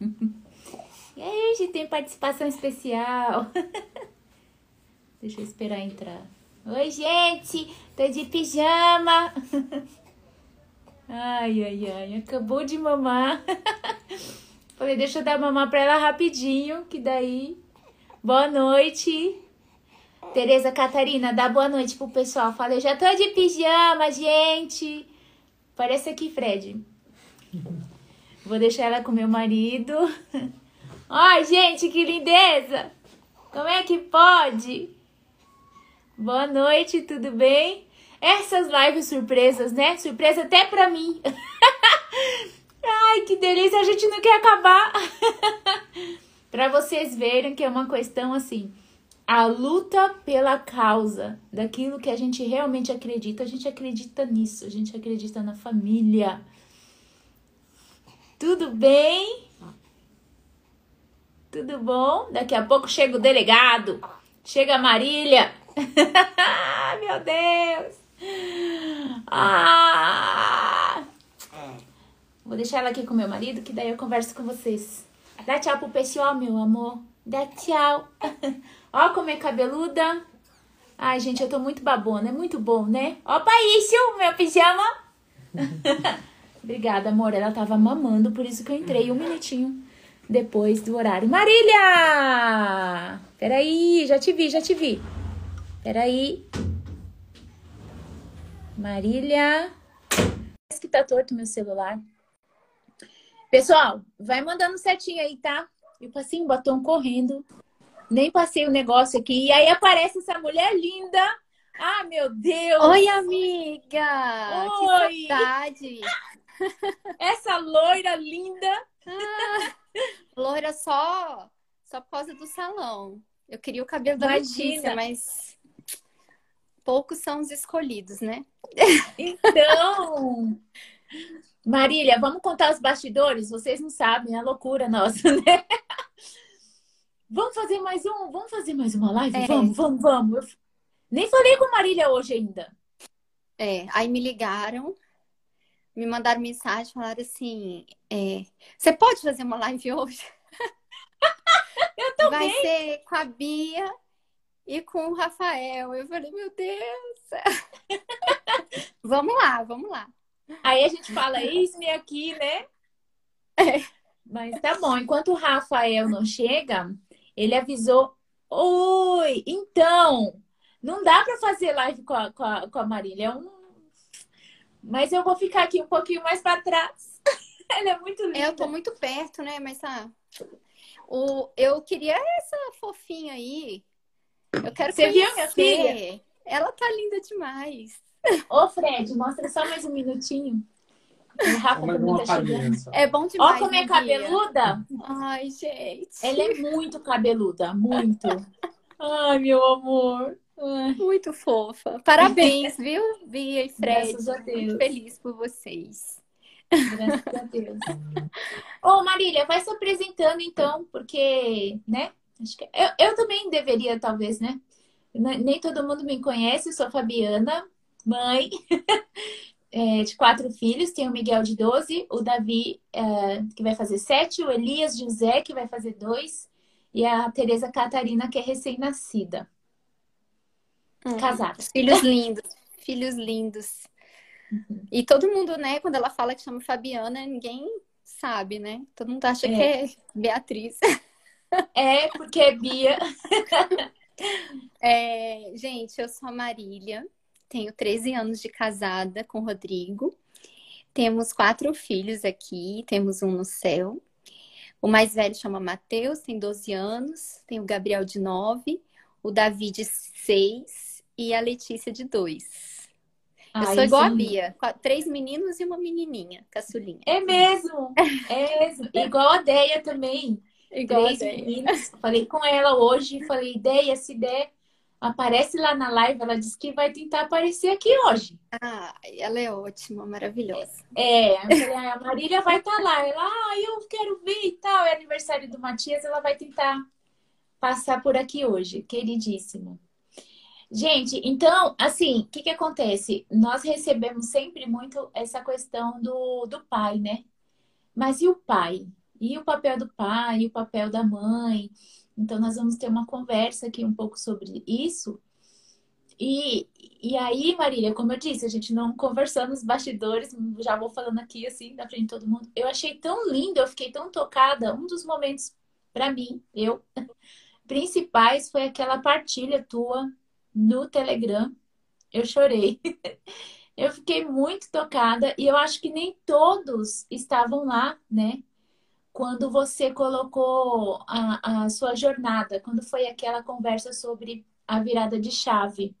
E aí, hoje tem participação especial. Deixa eu esperar entrar. Oi, gente! Tô de pijama! Ai, ai, ai, acabou de mamar. Falei, deixa eu dar mamar pra ela rapidinho, que daí. Boa noite. Tereza Catarina, dá boa noite pro pessoal. Falei, já tô de pijama, gente. Parece aqui, Fred. Vou deixar ela com meu marido. Ai, gente, que lindeza! Como é que pode? Boa noite, tudo bem? Essas lives surpresas, né? Surpresa até pra mim. Ai, que delícia, a gente não quer acabar. pra vocês verem que é uma questão assim, a luta pela causa daquilo que a gente realmente acredita, a gente acredita nisso, a gente acredita na família. Tudo bem? Tudo bom? Daqui a pouco chega o delegado, chega a Marília. Meu Deus! Ah! Vou deixar ela aqui com meu marido, que daí eu converso com vocês. Dá tchau pro pessoal, meu amor. Dá tchau. Ó como é cabeluda. Ai, gente, eu tô muito babona. É muito bom, né? Ó, Paísio, meu pijama. Obrigada, amor. Ela tava mamando, por isso que eu entrei um minutinho depois do horário. Marília! Peraí, já te vi, já te vi. Peraí. Marília. Parece que tá torto meu celular. Pessoal, vai mandando certinho aí, tá? Eu passei um batom correndo. Nem passei o negócio aqui. E aí aparece essa mulher linda. Ah, meu Deus! Oi, amiga! Oi! Que saudade! Essa loira linda. Ah, loira só, só por causa do salão. Eu queria o cabelo da Imagina. Letícia, mas poucos são os escolhidos, né? Então, Marília, vamos contar os bastidores? Vocês não sabem, é a loucura nossa, né? Vamos fazer mais um? Vamos fazer mais uma live? É. Vamos, vamos, vamos. Eu nem falei com Marília hoje ainda. É, aí me ligaram, me mandaram mensagem, falaram assim: é, você pode fazer uma live hoje? Eu tô Vai ser com a Bia e com o Rafael. Eu falei, meu Deus! vamos lá, vamos lá. Aí a gente fala, eis-me aqui, né? É. Mas tá bom, enquanto o Rafael não chega, ele avisou: Oi, então, não dá pra fazer live com a, com a, com a Marília. É um... Mas eu vou ficar aqui um pouquinho mais pra trás. Ela é muito linda. É, Eu tô muito perto, né? Mas tá. O, eu queria essa fofinha aí. Eu quero Você viu, conhecer. minha filha? Ela tá linda demais. Ô, Fred, mostra só mais um minutinho. O Rafa Mais também tá chegando. É bom demais. Ó como é né, cabeluda. Ai, gente. Ela é muito cabeluda, muito. Ai, meu amor. Muito fofa. Parabéns, viu, Bia e Fred? Graças a Deus. Muito feliz por vocês. graças a Deus. Ô, Marília, vai se apresentando então, porque, né? Acho que eu, eu também deveria, talvez, né? Ne- Nem todo mundo me conhece, eu sou Fabiana, mãe é, de quatro filhos. Tenho o Miguel de 12, o Davi, é, que vai fazer sete, o Elias José, que vai fazer dois, e a Tereza Catarina, que é recém-nascida. Hum. Casada. Filhos lindos. Filhos lindos. Uhum. E todo mundo, né, quando ela fala que chama Fabiana, ninguém sabe, né? Todo mundo acha É. que é Beatriz. É, porque é Bia. É, gente, eu sou a Marília, tenho 13 anos de casada com o Rodrigo. Temos quatro filhos aqui, temos um no céu. O mais velho chama Matheus, tem 12 anos. Tem o Gabriel de 9, o Davi de 6 e a Letícia de 2. Eu Ai, sou igual a sim. Bia, qua- três meninos e uma menininha, caçulinha. É mesmo, é mesmo. Igual a Deia também. Igual a Três Deia. meninos. Falei com ela hoje, falei, Deia, se der, aparece lá na live. Ela disse que vai tentar aparecer aqui hoje. Ah, ela é ótima, maravilhosa. É, eu "Ah, a Marília vai estar lá. Ela, ah, eu quero ver e tal. É aniversário do Matias, ela vai tentar passar por aqui hoje. Queridíssima. Gente, então, assim, o que que acontece? Nós recebemos sempre muito essa questão do, do pai, né? Mas e o pai? E o papel do pai, e o papel da mãe. Então, nós vamos ter uma conversa aqui um pouco sobre isso. E, e aí, Marília, como eu disse, a gente não conversou nos bastidores, já vou falando aqui assim, na frente de todo mundo. Eu achei tão lindo, eu fiquei tão tocada. Um dos momentos, para mim, eu, principais, foi aquela partilha tua no Telegram. Eu chorei. Eu fiquei muito tocada e eu acho que nem todos estavam lá, né? Quando você colocou a, a sua jornada, quando foi aquela conversa sobre a virada de chave.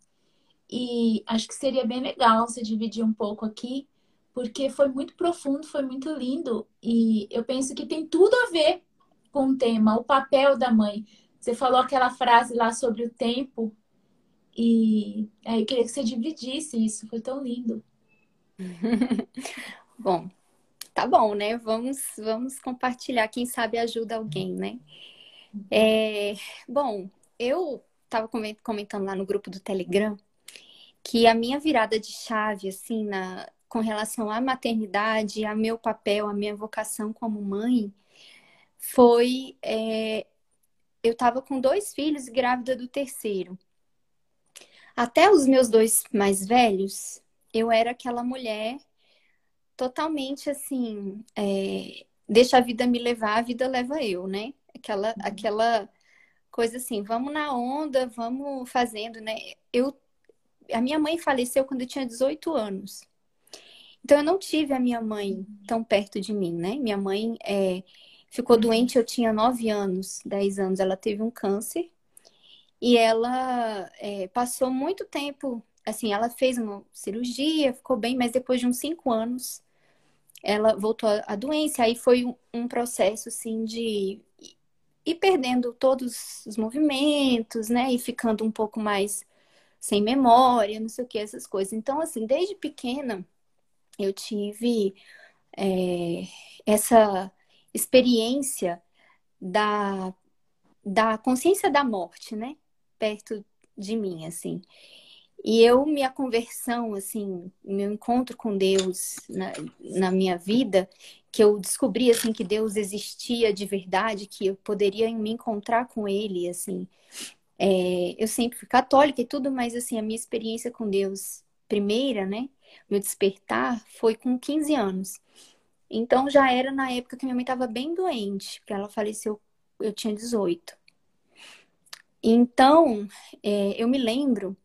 E acho que seria bem legal você dividir um pouco aqui, porque foi muito profundo, foi muito lindo. E eu penso que tem tudo a ver com o tema, o papel da mãe. Você falou aquela frase lá sobre o tempo, e aí eu queria que você dividisse isso, foi tão lindo. bom, tá bom, né? Vamos, vamos compartilhar, quem sabe ajuda alguém, né? É, bom, eu estava comentando lá no grupo do Telegram que a minha virada de chave, assim, na, com relação à maternidade, a meu papel, a minha vocação como mãe, foi. É, eu estava com dois filhos grávida do terceiro. Até os meus dois mais velhos, eu era aquela mulher totalmente assim, é, deixa a vida me levar, a vida leva eu, né? Aquela, uhum. aquela coisa assim, vamos na onda, vamos fazendo, né? Eu a minha mãe faleceu quando eu tinha 18 anos. Então eu não tive a minha mãe tão perto de mim, né? Minha mãe é, ficou doente, eu tinha 9 anos, 10 anos. Ela teve um câncer e ela é, passou muito tempo, assim, ela fez uma cirurgia, ficou bem, mas depois de uns 5 anos ela voltou à doença. Aí foi um, um processo, assim, de ir perdendo todos os movimentos, né? E ficando um pouco mais sem memória, não sei o que, essas coisas. Então, assim, desde pequena eu tive é, essa experiência da, da consciência da morte, né? Perto de mim, assim. E eu, minha conversão, assim, meu encontro com Deus na, na minha vida, que eu descobri, assim, que Deus existia de verdade, que eu poderia me encontrar com Ele, assim, é, eu sempre fui católica e tudo, mas assim, a minha experiência com Deus primeira, né? Meu despertar foi com 15 anos. Então já era na época que minha mãe estava bem doente, porque ela faleceu, eu tinha 18. Então, é, eu me lembro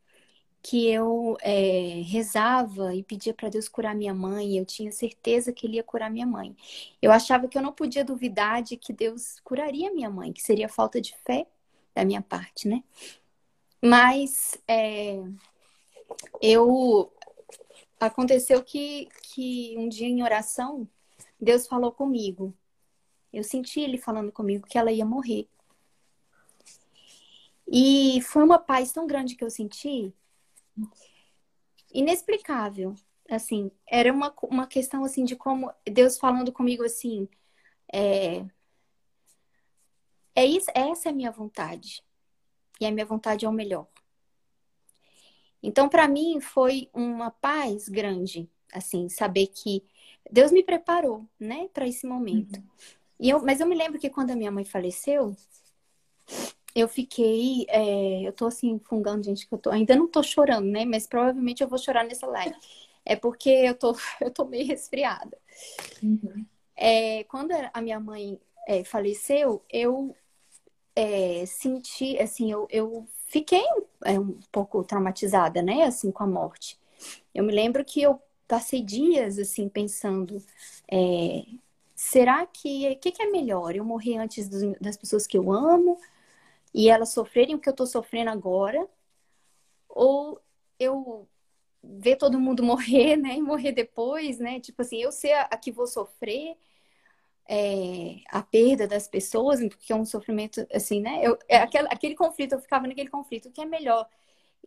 que eu é, rezava e pedia para Deus curar minha mãe, eu tinha certeza que Ele ia curar minha mãe. Eu achava que eu não podia duvidar de que Deus curaria minha mãe, que seria falta de fé da minha parte, né? Mas é, eu aconteceu que, que um dia em oração Deus falou comigo. Eu senti ele falando comigo que ela ia morrer. E foi uma paz tão grande que eu senti, inexplicável. Assim, era uma, uma questão assim de como Deus falando comigo assim, é, é isso, essa é a minha vontade. E a minha vontade é o melhor. Então, para mim, foi uma paz grande, assim, saber que Deus me preparou, né, para esse momento. Uhum. E eu, mas eu me lembro que quando a minha mãe faleceu, eu fiquei, é, eu tô assim, fungando, gente, que eu tô, ainda não tô chorando, né, mas provavelmente eu vou chorar nessa live. É porque eu tô, eu tô meio resfriada. Uhum. É, quando a minha mãe é, faleceu, eu é, senti, assim, eu, eu fiquei é, um pouco traumatizada, né, assim, com a morte. Eu me lembro que eu passei dias, assim, pensando, é, será que, que, que é melhor? Eu morrer antes dos, das pessoas que eu amo e elas sofrerem o que eu tô sofrendo agora? Ou eu ver todo mundo morrer, né, e morrer depois, né, tipo assim, eu ser a, a que vou sofrer é, a perda das pessoas, porque é um sofrimento, assim, né? Eu, é aquele, aquele conflito, eu ficava naquele conflito, o que é melhor?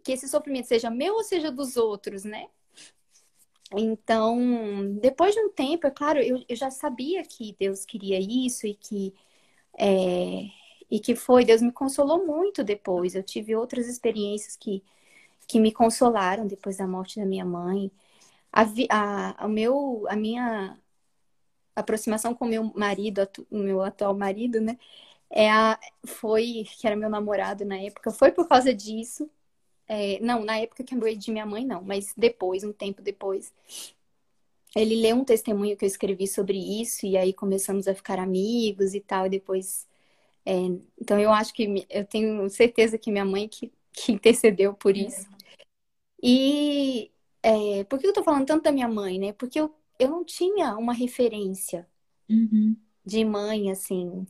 Que esse sofrimento seja meu ou seja dos outros, né? Então, depois de um tempo, é claro, eu, eu já sabia que Deus queria isso e que, é, e que foi, Deus me consolou muito depois. Eu tive outras experiências que, que me consolaram depois da morte da minha mãe. A, a, o meu, a minha aproximação com meu marido, o meu atual marido, né? É a, foi, que era meu namorado na época, foi por causa disso. É, não, na época que eu de minha mãe, não, mas depois, um tempo depois. Ele leu um testemunho que eu escrevi sobre isso, e aí começamos a ficar amigos e tal, e depois. É, então eu acho que eu tenho certeza que minha mãe que, que intercedeu por isso. E é, por que eu tô falando tanto da minha mãe, né? Porque eu, eu não tinha uma referência uhum. de mãe, assim,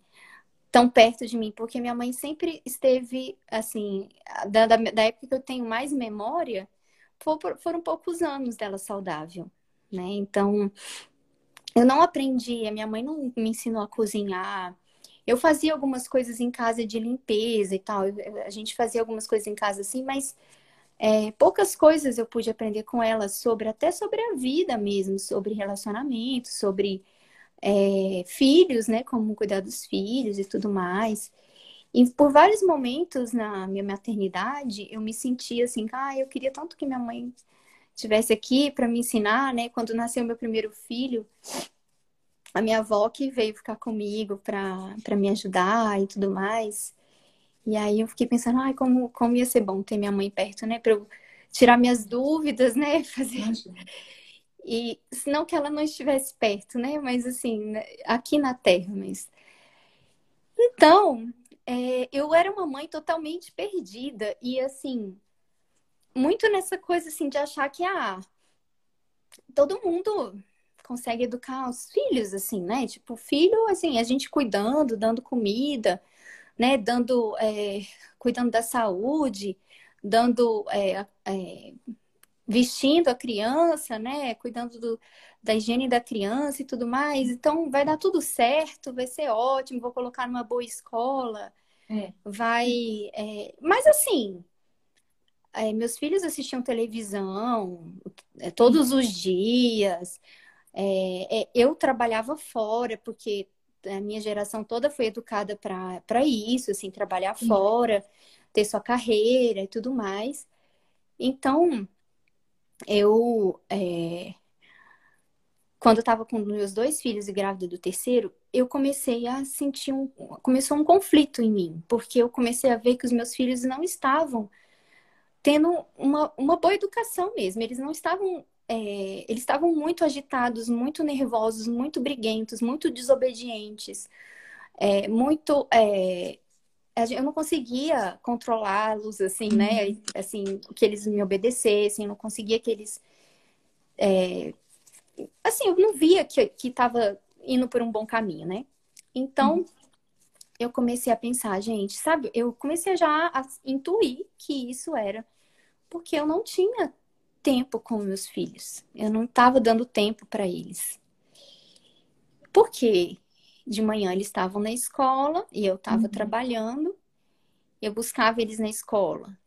tão perto de mim, porque minha mãe sempre esteve, assim, da, da, da época que eu tenho mais memória, for, foram poucos anos dela saudável, né? Então, eu não aprendi, a minha mãe não me ensinou a cozinhar. Eu fazia algumas coisas em casa de limpeza e tal, a gente fazia algumas coisas em casa assim, mas é, poucas coisas eu pude aprender com ela sobre, até sobre a vida mesmo, sobre relacionamento, sobre é, filhos, né? Como cuidar dos filhos e tudo mais. E por vários momentos na minha maternidade, eu me sentia assim, ah, eu queria tanto que minha mãe estivesse aqui para me ensinar, né? Quando nasceu meu primeiro filho, a minha avó que veio ficar comigo para me ajudar e tudo mais. E aí eu fiquei pensando, ai, como, como ia ser bom ter minha mãe perto, né? Pra eu tirar minhas dúvidas, né? Fazer. E não que ela não estivesse perto, né? Mas assim, né, aqui na Terra, mas. Então, é, eu era uma mãe totalmente perdida. E assim, muito nessa coisa assim de achar que ah, todo mundo consegue educar os filhos, assim, né? Tipo, filho, assim, a gente cuidando, dando comida né, dando, é, cuidando da saúde, dando, é, é, vestindo a criança, né, cuidando do, da higiene da criança e tudo mais. Então, vai dar tudo certo, vai ser ótimo, vou colocar numa boa escola, é. vai. É, mas assim, é, meus filhos assistiam televisão é, todos os dias. Eu trabalhava fora porque a minha geração toda foi educada para isso, assim, trabalhar Sim. fora, ter sua carreira e tudo mais. Então, eu, é... quando eu estava com meus dois filhos e grávida do terceiro, eu comecei a sentir um, começou um conflito em mim, porque eu comecei a ver que os meus filhos não estavam tendo uma, uma boa educação mesmo, eles não estavam é, eles estavam muito agitados, muito nervosos, muito briguentos, muito desobedientes, é, muito. É, eu não conseguia controlá-los, assim, né? Uhum. Assim, que eles me obedecessem, eu não conseguia que eles. É, assim, eu não via que estava indo por um bom caminho, né? Então, uhum. eu comecei a pensar, gente, sabe? Eu comecei já a intuir que isso era porque eu não tinha tempo com meus filhos. Eu não estava dando tempo para eles. Porque de manhã eles estavam na escola e eu estava uhum. trabalhando. Eu buscava eles na escola.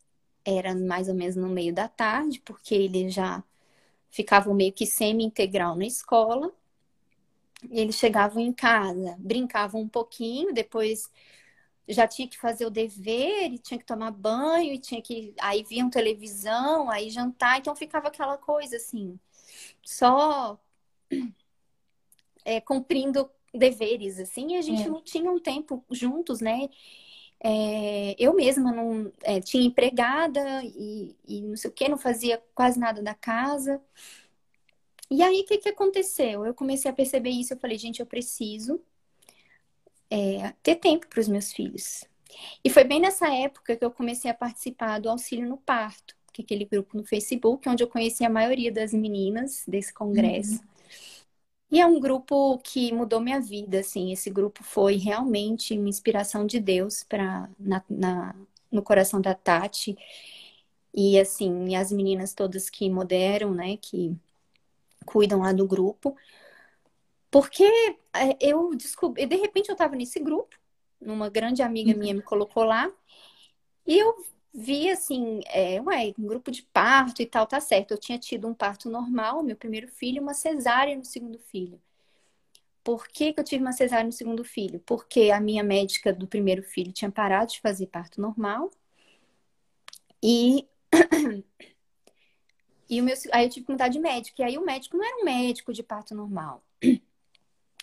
Era mais ou menos no meio da tarde, porque eles já ficavam meio que semi-integral na escola. E eles chegavam em casa, brincavam um pouquinho, depois já tinha que fazer o dever, e tinha que tomar banho, e tinha que. Aí viam televisão, aí jantar, então ficava aquela coisa assim, só é, cumprindo deveres, assim, e a gente é. não tinha um tempo juntos, né? É, eu mesma não é, tinha empregada e, e, não sei o que, não fazia quase nada da casa. E aí, o que, que aconteceu? Eu comecei a perceber isso, eu falei, gente, eu preciso é, ter tempo para os meus filhos. E foi bem nessa época que eu comecei a participar do auxílio no parto, que é aquele grupo no Facebook, onde eu conheci a maioria das meninas desse congresso. Uhum. E é um grupo que mudou minha vida, assim. Esse grupo foi realmente uma inspiração de Deus para na, na, no coração da Tati. E assim, as meninas todas que moderam, né, que cuidam lá do grupo, porque é, eu descobri, de repente eu estava nesse grupo, uma grande amiga minha me colocou lá, e eu vi assim, é, ué, um grupo de parto e tal, tá certo. Eu tinha tido um parto normal, meu primeiro filho, uma cesárea no segundo filho. Por que, que eu tive uma cesárea no segundo filho? Porque a minha médica do primeiro filho tinha parado de fazer parto normal. E, e o meu, aí eu tive que mudar de médico. E aí o médico não era um médico de parto normal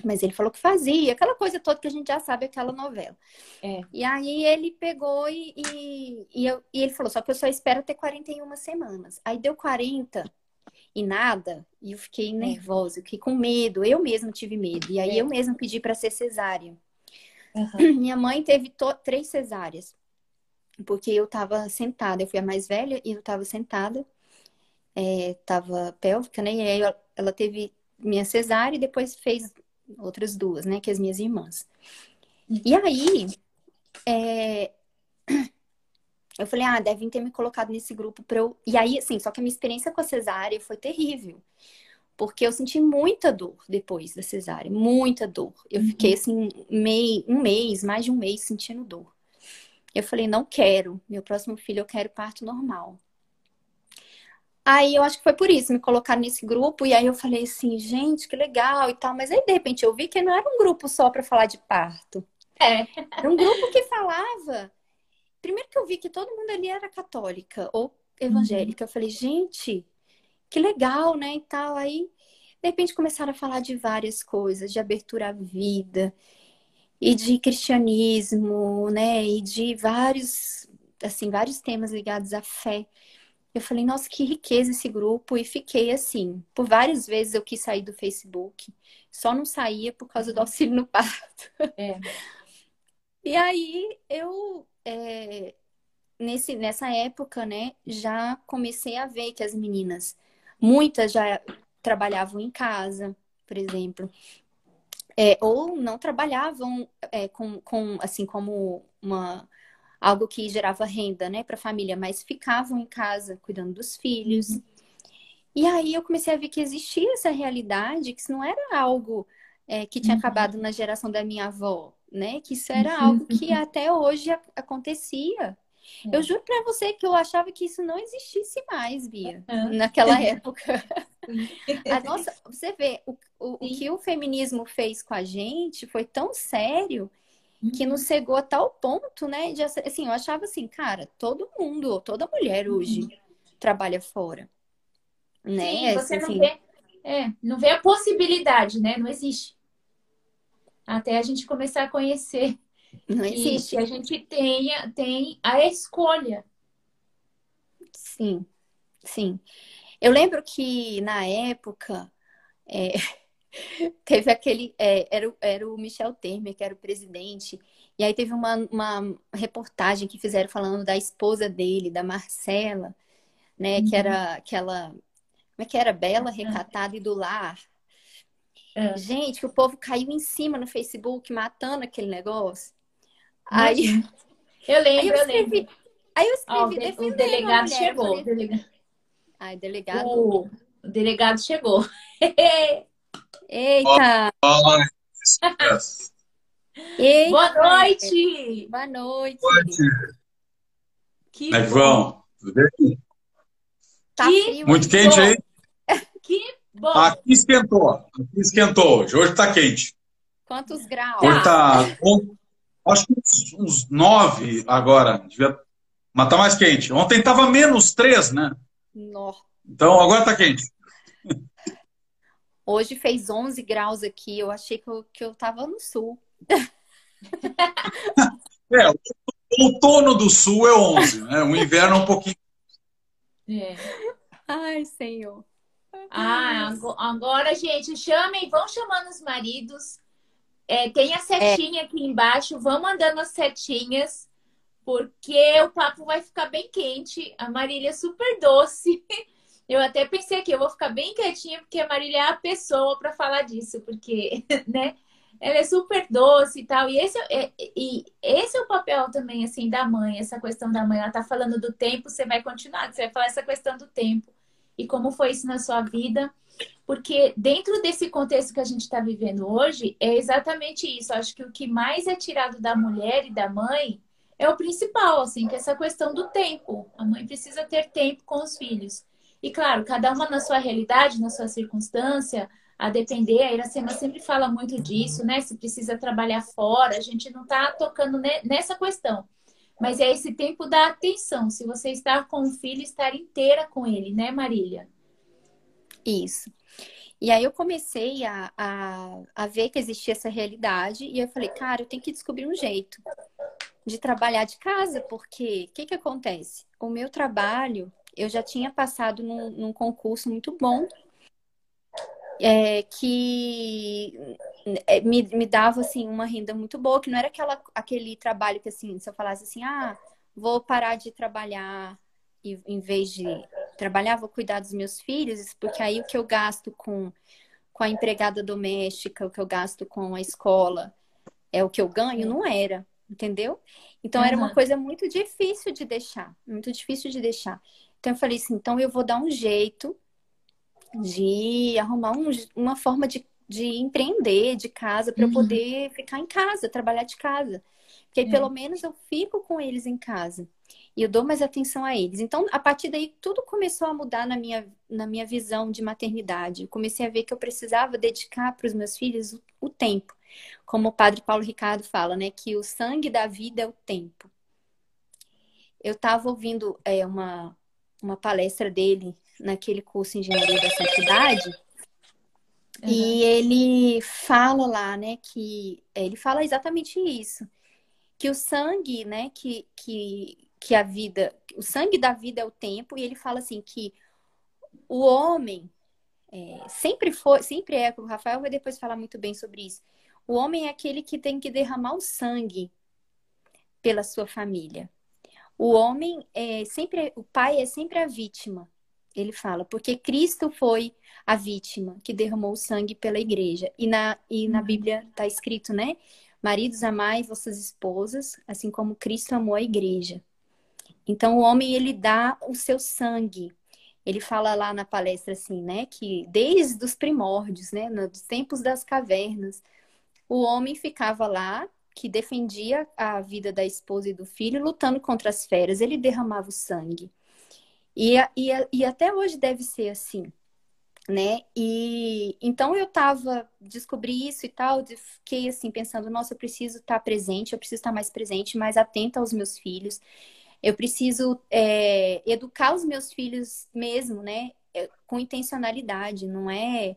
Mas ele falou que fazia, aquela coisa toda que a gente já sabe, aquela novela. É. E aí ele pegou e, e, e, eu, e ele falou, só que eu só espero ter 41 semanas. Aí deu 40 e nada, e eu fiquei nervosa, eu fiquei com medo, eu mesma tive medo. E aí É. eu mesma pedi para ser cesárea. Aham. Minha mãe teve três cesáreas, porque eu tava sentada, eu fui a mais velha e eu tava sentada, é, tava pélvica, né? E aí ela teve minha cesárea e depois fez outras duas, né? Que as minhas irmãs. E aí, é, eu falei, ah, devem ter me colocado nesse grupo pra eu. E aí, assim, só que a minha experiência com a cesárea foi terrível. Porque eu senti muita dor depois da cesárea, muita dor. Eu Uhum. fiquei assim, mei, um mês, mais de um mês sentindo dor. Eu falei, não quero. Meu próximo filho eu quero parto normal. Aí eu acho que foi por isso, me colocaram nesse grupo, e aí eu falei assim, gente, que legal e tal. Mas aí, de repente, eu vi que não era um grupo só para falar de parto. É. Era um grupo que falava. Primeiro que eu vi que todo mundo ali era católica ou evangélica. Eu falei, gente, que legal, né? E tal. Aí, de repente, começaram a falar de várias coisas, de abertura à vida, e de cristianismo, né? E de vários, assim, vários temas ligados à fé. Eu falei, nossa, que riqueza esse grupo, e fiquei assim. Por várias vezes eu quis sair do Facebook, só não saía por causa do auxílio no parto. É. E aí eu, é, nesse, nessa época, né, já comecei a ver que as meninas, muitas já trabalhavam em casa, por exemplo, é, ou não trabalhavam é, com, com, assim, como uma, algo que gerava renda, né, para a família, mas ficavam em casa cuidando dos filhos. E aí eu comecei a ver que existia essa realidade, que isso não era algo é, que tinha Uhum. acabado na geração da minha avó, né? Que isso era Uhum, algo que até hoje acontecia. É. Eu juro pra você que eu achava que isso não existisse mais, Bia, naquela época. A nossa, você vê, o, o, o que o feminismo fez com a gente foi tão sério que Uhum. nos cegou a tal ponto, né? De, assim, eu achava assim, cara, todo mundo, toda mulher hoje trabalha fora, né? Sim, você não Assim, vê, é, não vê a possibilidade, né? Não existe. Até a gente começar a conhecer não que, existe. que a gente tenha, tem a escolha. Sim, sim. Eu lembro que na época é, teve aquele. é, era, o- era o Michel Temer, que era o presidente, e aí teve uma, uma reportagem que fizeram falando da esposa dele, da Marcela, né? Que Uhum. era aquela. Como é que era? Bela, recatada e do lar. É. Gente, que o povo caiu em cima no Facebook, matando aquele negócio. Aí. Eu aí lembro, eu eu lembro. escrevi. Aí eu Ó, escrevi de- o delegado mulher. Chegou. falei, delegado, Ai, delegado. o, o delegado chegou. Eita! Yes. Eita! Boa noite! Boa noite! Que Como é que bom. vão? Tudo bem? Tá Que frio Muito quente aí? Que bom! Aqui esquentou. Aqui esquentou hoje. Tá quente. Quantos graus? Hoje tá. on- Acho que uns, uns nove agora. Devia... Mas tá mais quente. Ontem tava menos três, né? Nó. Então agora tá quente. Hoje fez 11 graus aqui. Eu achei que eu, que eu tava no sul. É, o outono do sul é 11, né? O inverno é um pouquinho. É. Ai, senhor. Ah, ago- agora, gente, chamem, vão chamando os maridos. É, tem a setinha aqui embaixo, vão mandando as setinhas, porque o papo vai ficar bem quente. A Marília é super doce. Eu até pensei aqui, eu vou ficar bem quietinha, porque a Marília é a pessoa para falar disso, porque, né? Ela é super doce e tal. E esse, é, e esse é o papel também, assim, da mãe, essa questão da mãe. Ela tá falando do tempo, você vai continuar, você vai falar essa questão do tempo. E como foi isso na sua vida? Porque dentro desse contexto que a gente está vivendo hoje, é exatamente isso. Eu acho que o que mais é tirado da mulher e da mãe é o principal, assim, que é essa questão do tempo. A mãe precisa ter tempo com os filhos. E claro, cada uma na sua realidade, na sua circunstância, a depender, a Iracema sempre fala muito disso, né? Se precisa trabalhar fora, a gente não está tocando ne- nessa questão. Mas é esse tempo da atenção. Se você está com o filho, estar inteira com ele, né, Marília? Isso. E aí eu comecei a, a, a ver que existia essa realidade e eu falei, cara, eu tenho que descobrir um jeito de trabalhar de casa, porque o que, que acontece? O meu trabalho, eu já tinha passado num, num concurso muito bom, é, que é, me, me dava assim uma renda muito boa, que não era aquela, aquele trabalho que assim, se eu falasse assim, ah, vou parar de trabalhar e em vez de trabalhar, vou cuidar dos meus filhos, porque aí o que eu gasto com, com a empregada doméstica, o que eu gasto com a escola, é o que eu ganho, não era, entendeu? Então uhum. era uma coisa muito difícil de deixar, muito difícil de deixar. Então eu falei assim, então eu vou dar um jeito de arrumar um, uma forma de, de empreender de casa para uhum. eu poder ficar em casa, trabalhar de casa. Porque aí, é. pelo menos eu fico com eles em casa e eu dou mais atenção a eles. Então, a partir daí, tudo começou a mudar na minha, na minha visão de maternidade. Eu comecei a ver que eu precisava dedicar para os meus filhos o, o, tempo. Como o padre Paulo Ricardo fala, né? Que o sangue da vida é o tempo. Eu estava ouvindo é, uma, uma palestra dele naquele curso Engenharia da Santidade. Uhum. E ele fala lá, né, que ele fala exatamente isso, que o sangue, né, que, que que a vida, o sangue da vida é o tempo, e ele fala assim que o homem é, sempre foi, sempre é, o Rafael vai depois falar muito bem sobre isso. O homem é aquele que tem que derramar o sangue pela sua família. O homem é sempre, o pai é sempre a vítima. Ele fala, porque Cristo foi a vítima que derramou o sangue pela igreja. E na, e na uhum. Bíblia está escrito, né? Maridos, amai vossas esposas, assim como Cristo amou a igreja. Então, o homem, ele dá o seu sangue. Ele fala lá na palestra assim, né, que desde os primórdios, né, nos tempos das cavernas, o homem ficava lá, que defendia a vida da esposa e do filho, lutando contra as feras. Ele derramava o sangue. E, e, e até hoje deve ser assim, né? E então eu tava, descobri isso e tal, fiquei assim pensando, nossa, eu preciso estar presente, eu preciso estar mais presente, mais atenta aos meus filhos. Eu preciso é, educar os meus filhos mesmo, né? É, com intencionalidade, não é,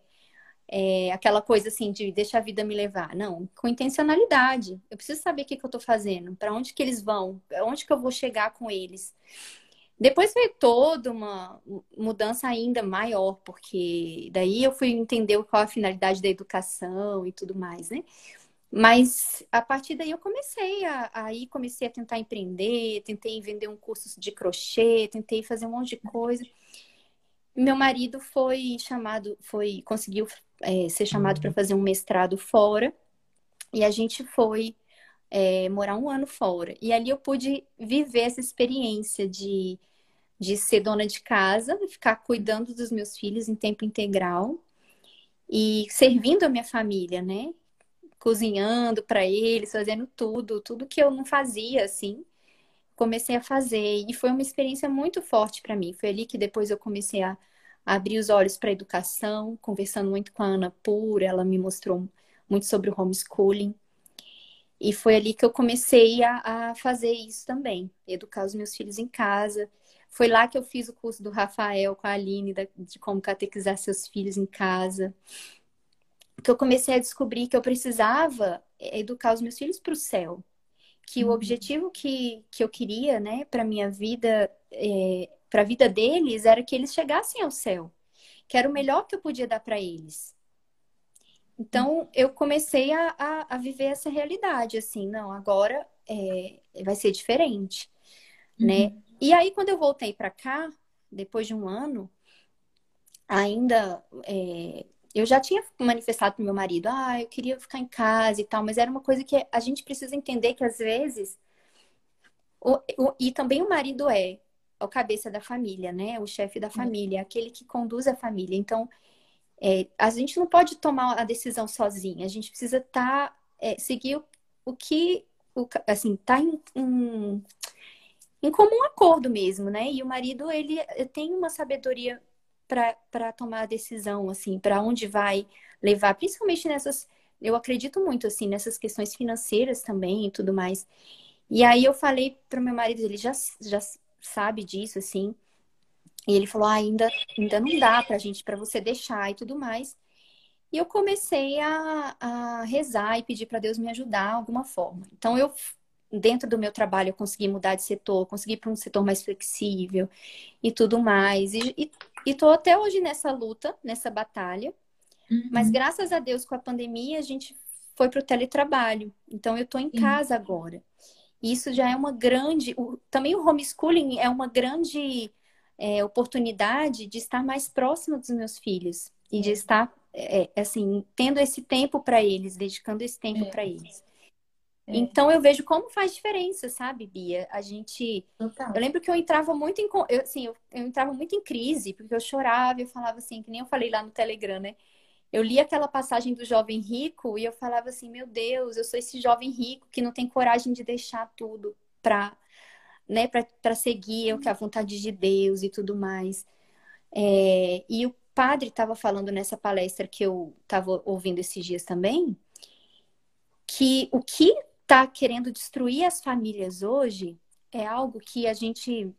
é, aquela coisa assim de deixar a vida me levar. Não, com intencionalidade. Eu preciso saber o que, que eu estou fazendo, para onde que eles vão, onde que eu vou chegar com eles. Depois veio toda uma mudança ainda maior, porque daí eu fui entender qual a finalidade da educação e tudo mais, né? Mas a partir daí eu comecei a aí comecei a tentar empreender, tentei vender um curso de crochê, tentei fazer um monte de coisa. Meu marido foi chamado, foi conseguiu é, ser chamado para fazer um mestrado fora e a gente foi é, morar um ano fora. E ali eu pude viver essa experiência de, de ser dona de casa, ficar cuidando dos meus filhos em tempo integral e servindo a minha família, né? cozinhando para eles, fazendo tudo, tudo que eu não fazia assim. Comecei a fazer e foi uma experiência muito forte para mim. Foi ali que depois eu comecei a, abrir os olhos para a educação, conversando muito com a Ana Pura, ela me mostrou muito sobre o homeschooling. E foi ali que eu comecei a, a, fazer isso também, educar os meus filhos em casa. Foi lá que eu fiz o curso do Rafael com a Aline, da, de como catequizar seus filhos em casa que eu comecei a descobrir que eu precisava educar os meus filhos para o céu. Que uhum. o objetivo que, que eu queria, né, para minha vida, é, para a vida deles, era que eles chegassem ao céu. Que era o melhor que eu podia dar para eles. Então, uhum. eu comecei a, a, a, viver essa realidade, assim, não, agora é, vai ser diferente, né? uhum. né? E aí, quando eu voltei para cá, depois de um ano, ainda é, eu já tinha manifestado pro meu marido, ah, eu queria ficar em casa e tal, mas era uma coisa que a gente precisa entender que às vezes. O, o, e também o marido é o cabeça da família, né? O chefe da família, aquele que conduz a família. Então, é, a gente não pode tomar a decisão sozinha. A gente precisa tá, é, seguir o, o que, o, assim, tá em, em, em comum acordo mesmo, né? E o marido ele tem uma sabedoria para tomar a decisão, assim, para onde vai levar, principalmente nessas, eu acredito muito, assim, nessas questões financeiras também e tudo mais. E aí eu falei para meu marido, ele já, já sabe disso, assim, e ele falou, ah, ainda, ainda não dá pra gente, para você deixar e tudo mais. E eu comecei a, a rezar e pedir para Deus me ajudar de alguma forma. Então, eu, dentro do meu trabalho, eu consegui mudar de setor, consegui para um setor mais flexível e tudo mais. E estou até hoje nessa luta, nessa batalha. Uhum. Mas graças a Deus, com a pandemia, a gente foi para o teletrabalho. Então, eu estou em casa agora. Isso já é uma grande. O, também o homeschooling é uma grande é, oportunidade de estar mais próxima dos meus filhos e de estar, é, assim, tendo esse tempo para eles, dedicando esse tempo é. para eles. É. Então eu vejo como faz diferença, sabe, Bia? A gente. Total. Eu lembro que eu entrava muito em. Eu, assim, eu, eu entrava muito em crise, porque eu chorava, eu falava assim, que nem eu falei lá no Telegram, né? Eu li aquela passagem do jovem rico e eu falava assim: meu Deus, eu sou esse jovem rico que não tem coragem de deixar tudo para né, para seguir o que a vontade de Deus e tudo mais. É, e o padre estava falando nessa palestra que eu estava ouvindo esses dias também, que o que está querendo destruir as famílias hoje é algo que a gente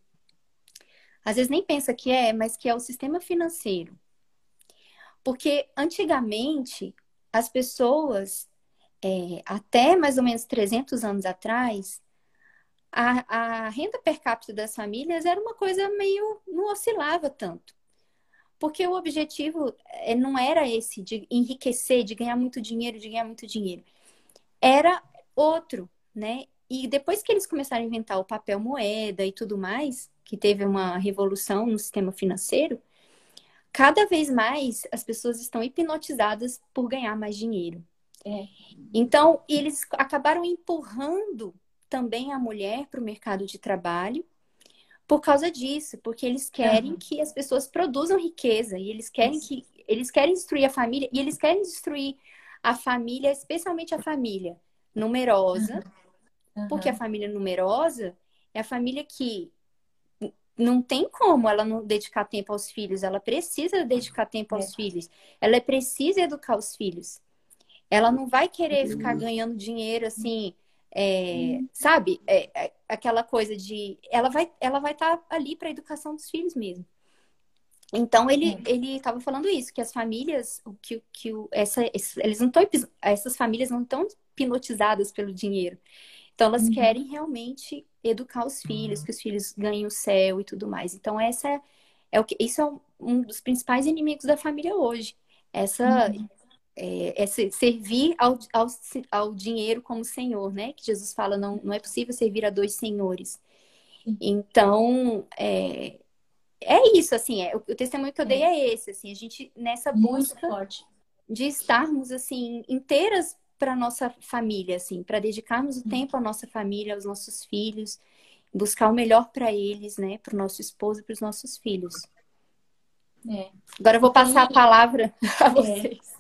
às vezes nem pensa que é, mas que é o sistema financeiro. Porque antigamente as pessoas, é, até mais ou menos 300 anos atrás, a, a renda per capita das famílias era uma coisa meio. não oscilava tanto. Porque o objetivo eh, não era esse de enriquecer, de ganhar muito dinheiro, de ganhar muito dinheiro. Era outro, né? E depois que eles começaram a inventar o papel moeda e tudo mais, que teve uma revolução no sistema financeiro, cada vez mais as pessoas estão hipnotizadas por ganhar mais dinheiro. É. Então, eles acabaram empurrando também a mulher para o mercado de trabalho por causa disso, porque eles querem uhum. que as pessoas produzam riqueza e eles querem Isso. que eles querem destruir a família e eles querem destruir a família, especialmente a família numerosa, uhum. porque a família numerosa é a família que não tem como ela não dedicar tempo aos filhos, ela precisa dedicar tempo aos é. filhos, ela precisa educar os filhos. Ela não vai querer uhum. ficar ganhando dinheiro assim, é, sabe? É, é, aquela coisa de. Ela vai ela vai estar tá ali para a educação dos filhos mesmo. Então ele é. ele estava falando isso que as famílias que que essa eles não estão essas famílias não estão hipnotizadas pelo dinheiro. Então elas uhum. querem realmente educar os filhos, que os filhos ganhem o céu e tudo mais. Então essa é, é o que isso é um dos principais inimigos da família hoje. Essa uhum é, é servir ao, ao, ao, dinheiro como senhor, né? Que Jesus fala, não, não é possível servir a dois senhores. Então, é, é isso, assim, é, o, o testemunho que eu dei é. é esse, assim, a gente nessa busca de estarmos, assim, inteiras para nossa família, assim, para dedicarmos o tempo à nossa família, aos nossos filhos, buscar o melhor para eles, né, para o nosso esposo e para os nossos filhos. É. Agora eu vou passar a palavra a é. vocês.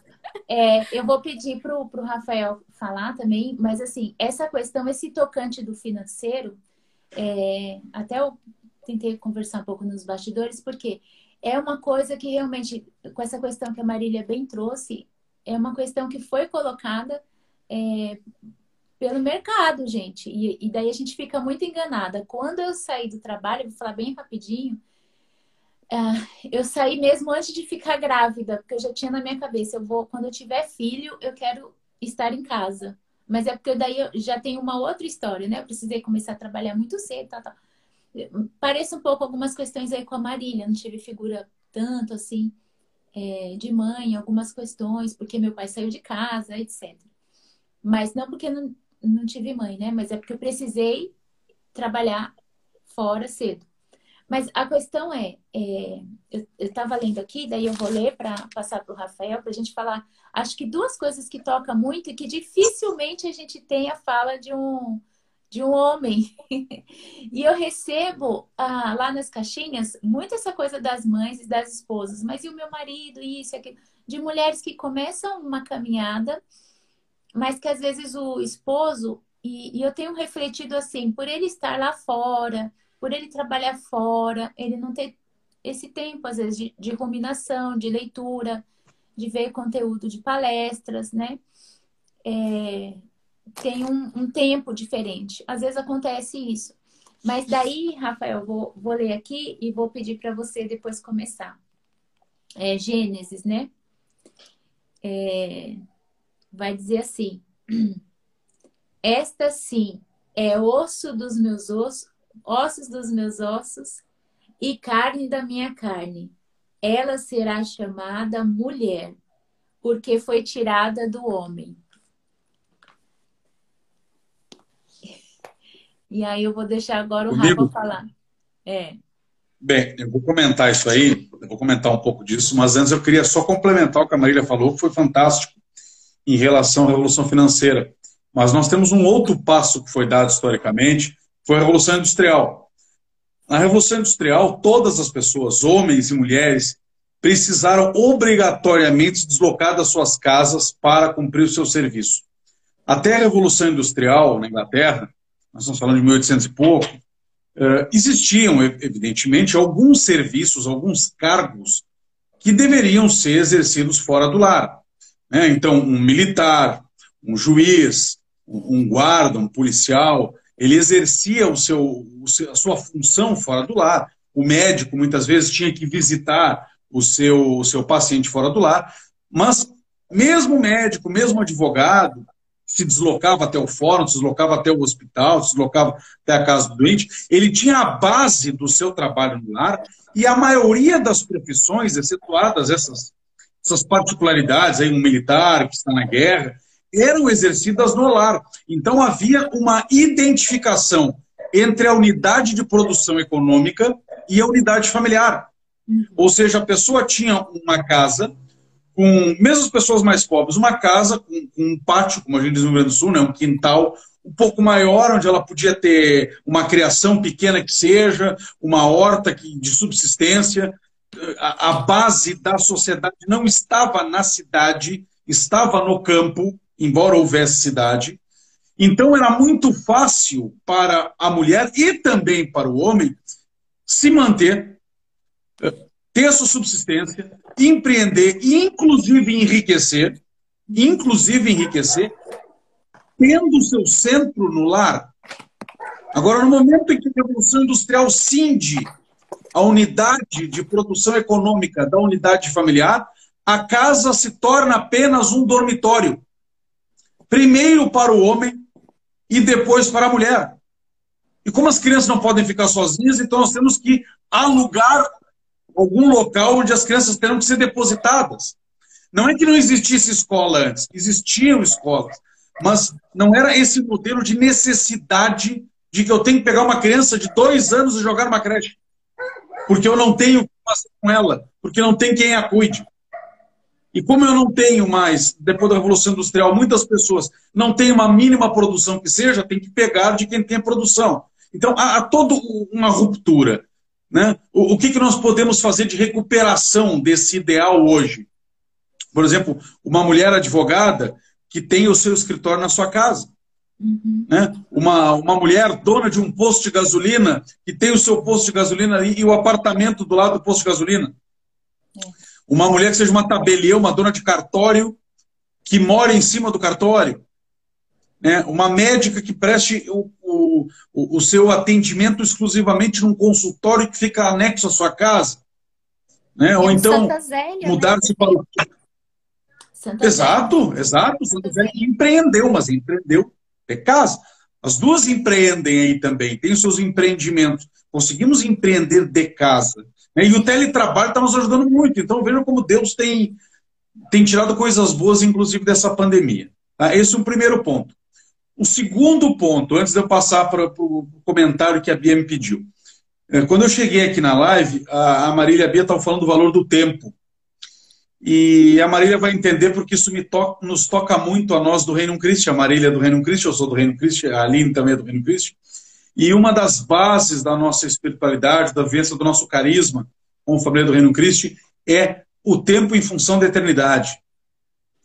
É, eu vou pedir para o Rafael falar também, mas assim, essa questão, esse tocante do financeiro, é, até eu tentei conversar um pouco nos bastidores, porque é uma coisa que realmente, com essa questão que a Marília bem trouxe, é uma questão que foi colocada é, pelo mercado, gente. E, e, daí a gente fica muito enganada. Quando eu saí do trabalho, vou falar bem rapidinho, Uh, eu saí mesmo antes de ficar grávida, porque eu já tinha na minha cabeça, eu vou, quando eu tiver filho, eu quero estar em casa. Mas é porque daí eu já tenho uma outra história, né? Eu precisei começar a trabalhar muito cedo, tal, tal. Parece um pouco algumas questões aí com a Marília, não tive figura tanto assim é, de mãe, algumas questões, porque meu pai saiu de casa, etc. Mas não porque não, não tive mãe, né? Mas é porque eu precisei trabalhar fora cedo. Mas a questão é, é eu estava lendo aqui, daí eu vou ler para passar para o Rafael, para a gente falar, acho que duas coisas que tocam muito e que dificilmente a gente tem a fala de um, de um homem. e eu recebo ah, lá nas caixinhas muito essa coisa das mães e das esposas, mas e o meu marido, isso, aquilo, de mulheres que começam uma caminhada, mas que às vezes o esposo, e, e eu tenho refletido assim, por ele estar lá fora, por ele trabalhar fora, ele não ter esse tempo, às vezes, de, de ruminação, de leitura, de ver conteúdo de palestras, né? É, tem um, um, tempo diferente. Às vezes acontece isso. Mas daí, Rafael, vou, vou ler aqui e vou pedir para você depois começar. É, Gênesis, né? É, vai dizer assim: Esta sim é osso dos meus ossos, ossos dos meus ossos e carne da minha carne. Ela será chamada mulher, porque foi tirada do homem. E aí eu vou deixar agora o Comigo? Rafa falar. É. Bem, eu vou comentar isso aí, eu vou comentar um pouco disso, mas antes eu queria só complementar o que a Marília falou, que foi fantástico em relação à Revolução Financeira. Mas nós temos um outro passo que foi dado historicamente, foi a Revolução Industrial. Na Revolução Industrial, todas as pessoas, homens e mulheres, precisaram obrigatoriamente se deslocar das suas casas para cumprir o seu serviço. Até a Revolução Industrial na Inglaterra, nós estamos falando de 1800 e pouco, uh, existiam, evidentemente, alguns serviços, alguns cargos que deveriam ser exercidos fora do lar. Né? Então, um militar, um juiz, um guarda, um policial, ele exercia o seu, a sua função fora do lar. O médico, muitas vezes, tinha que visitar o seu, o seu paciente fora do lar, mas mesmo médico, mesmo advogado, se deslocava até o fórum, se deslocava até o hospital, se deslocava até a casa do doente, ele tinha a base do seu trabalho no lar e a maioria das profissões, excetuadas essas, essas particularidades, aí um militar que está na guerra, eram exercidas no lar. Então havia uma identificação entre a unidade de produção econômica e a unidade familiar. Ou seja, a pessoa tinha uma casa com, mesmo as pessoas mais pobres, uma casa com, com, um pátio, como a gente diz no Rio Grande do Sul, né, um quintal um pouco maior, onde ela podia ter uma criação pequena que seja, uma horta que, de subsistência. A, a base da sociedade não estava na cidade, estava no campo, embora houvesse cidade. Então era muito fácil para a mulher e também para o homem se manter ter sua subsistência, empreender inclusive enriquecer, inclusive enriquecer, tendo seu centro no lar. Agora, no momento em que a Revolução Industrial cinde a unidade de produção econômica da unidade familiar, a casa se torna apenas um dormitório. Primeiro para o homem e depois para a mulher. E como as crianças não podem ficar sozinhas, então nós temos que alugar algum local onde as crianças terão que ser depositadas. Não é que não existisse escola antes, existiam escolas, mas não era esse modelo de necessidade de que eu tenho que pegar uma criança de dois anos e jogar numa creche, porque eu não tenho o que com ela, porque não tem quem a cuide. E como eu não tenho mais, depois da Revolução Industrial, muitas pessoas não têm uma mínima produção que seja, tem que pegar de quem tem produção. Então há, há toda uma ruptura. Né? O, o que, que nós podemos fazer de recuperação desse ideal hoje? Por exemplo, uma mulher advogada que tem o seu escritório na sua casa. Uhum. Né? Uma, uma mulher dona de um posto de gasolina que tem o seu posto de gasolina ali e o apartamento do lado do posto de gasolina. É. Uma mulher que seja uma tabelier, uma dona de cartório que mora em cima do cartório. Né? Uma médica que preste o, o, o, seu atendimento exclusivamente num consultório que fica anexo à sua casa. Né? Ou então né? mudar-se né? para o. Santa exato, exato. Santa Zélia empreendeu, mas empreendeu de casa. As duas empreendem aí também, têm os seus empreendimentos. Conseguimos empreender de casa. Né? E o teletrabalho está nos ajudando muito. Então vejam como Deus tem, tem tirado coisas boas, inclusive, dessa pandemia. Tá? Esse é o primeiro ponto. O segundo ponto, antes de eu passar para o comentário que a Bia me pediu. É, quando eu cheguei aqui na live, a, Marília e a Bia estavam falando do valor do tempo. E a Marília vai entender porque isso to nos toca muito a nós do Reino Cristo. A Marília é do Reino Cristo, eu sou do Reino Cristo, a Aline também é do Reino Cristo. E uma das bases da nossa espiritualidade, da vivência do nosso carisma com família do Reino Cristo, é o tempo em função da eternidade.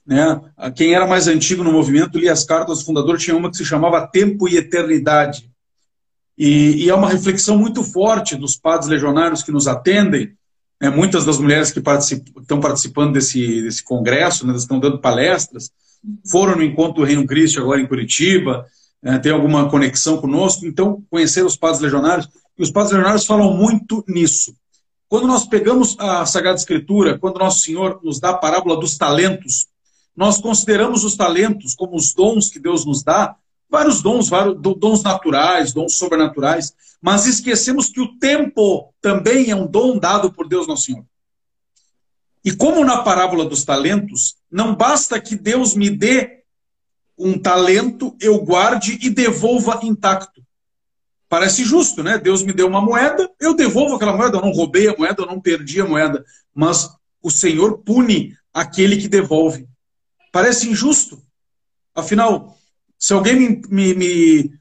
Né? Quem era mais antigo no movimento lia as cartas do fundador, tinha uma que se chamava Tempo e Eternidade. E, e é uma reflexão muito forte dos padres legionários que nos atendem, né? muitas das mulheres que particip, estão participando desse, desse congresso, né? estão dando palestras, foram no Encontro do Reino Cristo agora em Curitiba, né? tem alguma conexão conosco, então conhecer os padres legionários, e os padres legionários falam muito nisso. Quando nós pegamos a Sagrada Escritura, quando Nosso Senhor nos dá a parábola dos talentos, nós consideramos os talentos como os dons que Deus nos dá, vários dons, vários dons naturais, dons sobrenaturais, mas esquecemos que o tempo também é um dom dado por Deus Nosso Senhor. E como na parábola dos talentos, não basta que Deus me dê um talento, eu guarde e devolva intacto. Parece justo, né? Deus me deu uma moeda, eu devolvo aquela moeda, eu não roubei a moeda, eu não perdi a moeda. Mas o Senhor pune aquele que devolve. Parece injusto. Afinal, se alguém me, me, me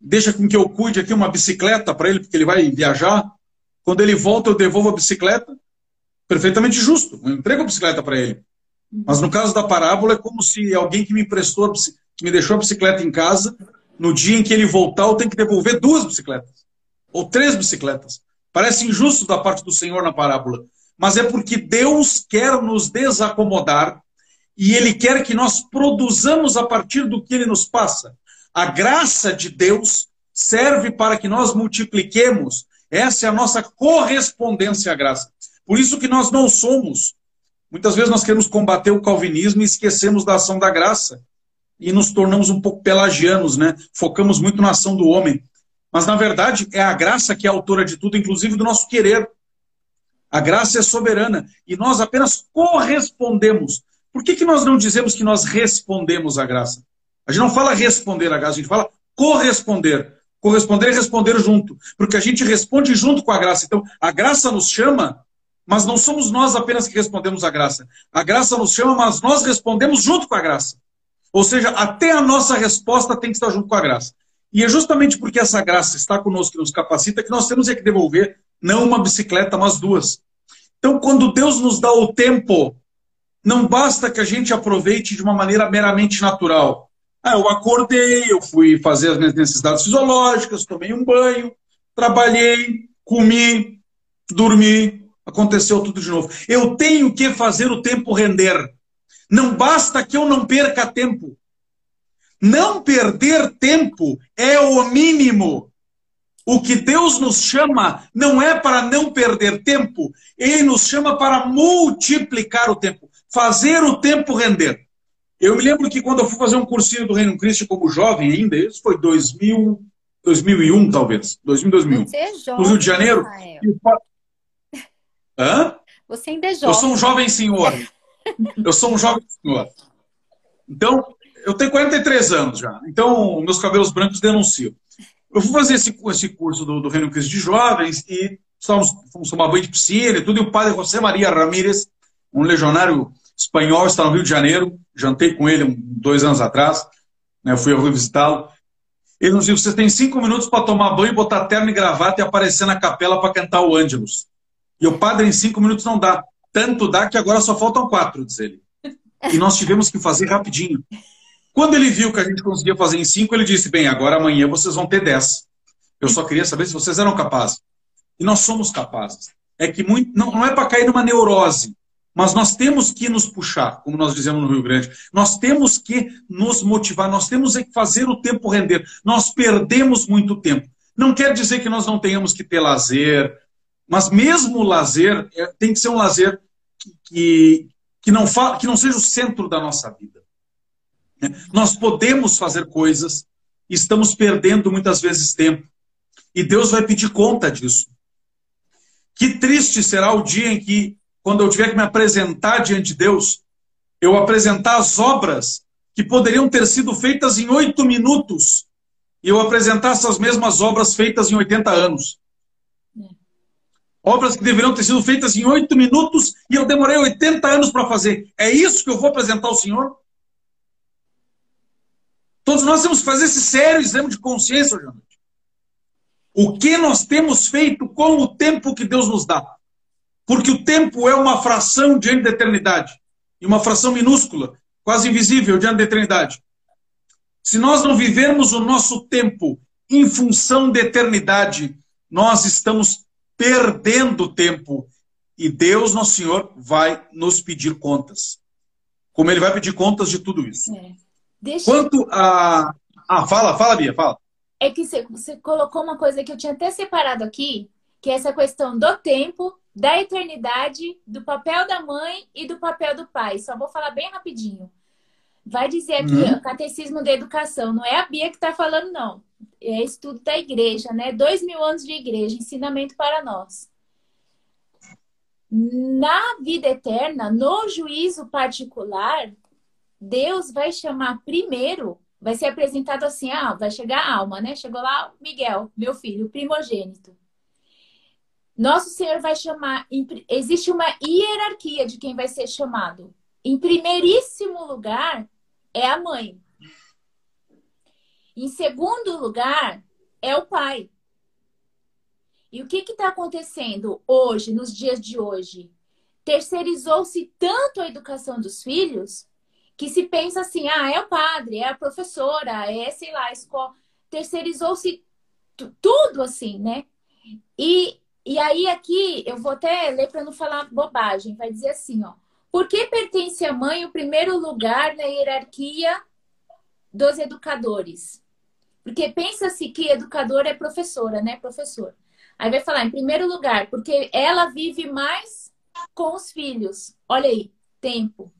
deixa com que eu cuide aqui uma bicicleta para ele, porque ele vai viajar, quando ele volta eu devolvo a bicicleta, perfeitamente justo. Eu entrego a bicicleta para ele. Mas no caso da parábola é como se alguém que me emprestou, que me deixou a bicicleta em casa, no dia em que ele voltar, eu tenho que devolver duas bicicletas. Ou três bicicletas. Parece injusto da parte do Senhor na parábola. Mas é porque Deus quer nos desacomodar e Ele quer que nós produzamos a partir do que Ele nos passa. A graça de Deus serve para que nós multipliquemos. Essa é a nossa correspondência à graça. Por isso que nós não somos. Muitas vezes nós queremos combater o calvinismo e esquecemos da ação da graça. E nos tornamos um pouco pelagianos, né? Focamos muito na ação do homem. Mas, na verdade, é a graça que é autora de tudo, inclusive do nosso querer. A graça é soberana. E nós apenas correspondemos por que, que nós não dizemos que nós respondemos à graça? A gente não fala responder à graça, a gente fala corresponder. Corresponder é responder junto. Porque a gente responde junto com a graça. Então, a graça nos chama, mas não somos nós apenas que respondemos à graça. A graça nos chama, mas nós respondemos junto com a graça. Ou seja, até a nossa resposta tem que estar junto com a graça. E é justamente porque essa graça está conosco e nos capacita que nós temos que devolver não uma bicicleta, mas duas. Então, quando Deus nos dá o tempo não basta que a gente aproveite de uma maneira meramente natural. Ah, eu acordei, eu fui fazer as minhas necessidades fisiológicas, tomei um banho, trabalhei, comi, dormi, aconteceu tudo de novo. Eu tenho que fazer o tempo render. Não basta que eu não perca tempo. Não perder tempo é o mínimo. O que Deus nos chama não é para não perder tempo, Ele nos chama para multiplicar o tempo fazer o tempo render. Eu me lembro que quando eu fui fazer um cursinho do Reino Cristo como jovem ainda, isso foi 2000, 2001 talvez, 2000, 2001. Você é jovem, no Rio de Janeiro. Hã? Você ainda é jovem. Eu sou um jovem senhor. Eu sou um jovem senhor. Então, eu tenho 43 anos já. Então, meus cabelos brancos denunciam. Eu fui fazer esse, esse curso do, do Reino Cristo de Jovens e estávamos, fomos tomar banho de piscina e tudo, e o padre José Maria Ramírez, um legionário espanhol, está no Rio de Janeiro. Jantei com ele dois anos atrás. Né, fui ao Rio visitá-lo. Ele nos disse: você tem cinco minutos para tomar banho, botar terno e gravata e aparecer na capela para cantar o Ângelus. E o padre, em cinco minutos, não dá. Tanto dá que agora só faltam quatro, diz ele. E nós tivemos que fazer rapidinho. Quando ele viu que a gente conseguia fazer em cinco, ele disse: Bem, agora amanhã vocês vão ter dez. Eu só queria saber se vocês eram capazes. E nós somos capazes. É que muito, não, não é para cair numa neurose. Mas nós temos que nos puxar, como nós dizemos no Rio Grande. Nós temos que nos motivar, nós temos que fazer o tempo render. Nós perdemos muito tempo. Não quer dizer que nós não tenhamos que ter lazer, mas mesmo o lazer é, tem que ser um lazer que, que, não, fa, que não seja o centro da nossa vida. Nós podemos fazer coisas, estamos perdendo muitas vezes tempo. E Deus vai pedir conta disso. Que triste será o dia em que quando eu tiver que me apresentar diante de Deus, eu apresentar as obras que poderiam ter sido feitas em oito minutos e eu apresentar essas mesmas obras feitas em 80 anos. Obras que deveriam ter sido feitas em oito minutos e eu demorei 80 anos para fazer. É isso que eu vou apresentar ao Senhor? Todos nós temos que fazer esse sério exame de consciência noite. O que nós temos feito com o tempo que Deus nos dá? Porque o tempo é uma fração diante da eternidade. E uma fração minúscula, quase invisível diante da eternidade. Se nós não vivermos o nosso tempo em função da eternidade, nós estamos perdendo tempo. E Deus, nosso Senhor, vai nos pedir contas. Como Ele vai pedir contas de tudo isso. É. Deixa... Quanto a. Ah, fala, fala, Bia, fala. É que você colocou uma coisa que eu tinha até separado aqui, que é essa questão do tempo da eternidade, do papel da mãe e do papel do pai. Só vou falar bem rapidinho. Vai dizer aqui, uhum. o Catecismo da Educação, não é a Bia que está falando, não. É estudo da igreja, né? Dois mil anos de igreja, ensinamento para nós. Na vida eterna, no juízo particular, Deus vai chamar primeiro, vai ser apresentado assim, ah, vai chegar a alma, né? Chegou lá Miguel, meu filho, primogênito. Nosso Senhor vai chamar, existe uma hierarquia de quem vai ser chamado. Em primeiríssimo lugar é a mãe. Em segundo lugar é o pai. E o que está acontecendo hoje, nos dias de hoje? Terceirizou-se tanto a educação dos filhos que se pensa assim: ah, é o padre, é a professora, é, sei lá, a escola. Terceirizou-se tudo assim, né? E, e aí, aqui, eu vou até ler para não falar bobagem, vai dizer assim: ó. Por que pertence à mãe o primeiro lugar na hierarquia dos educadores? Porque pensa-se que educador é professora, né? Professor. Aí vai falar, em primeiro lugar, porque ela vive mais com os filhos. Olha aí, tempo.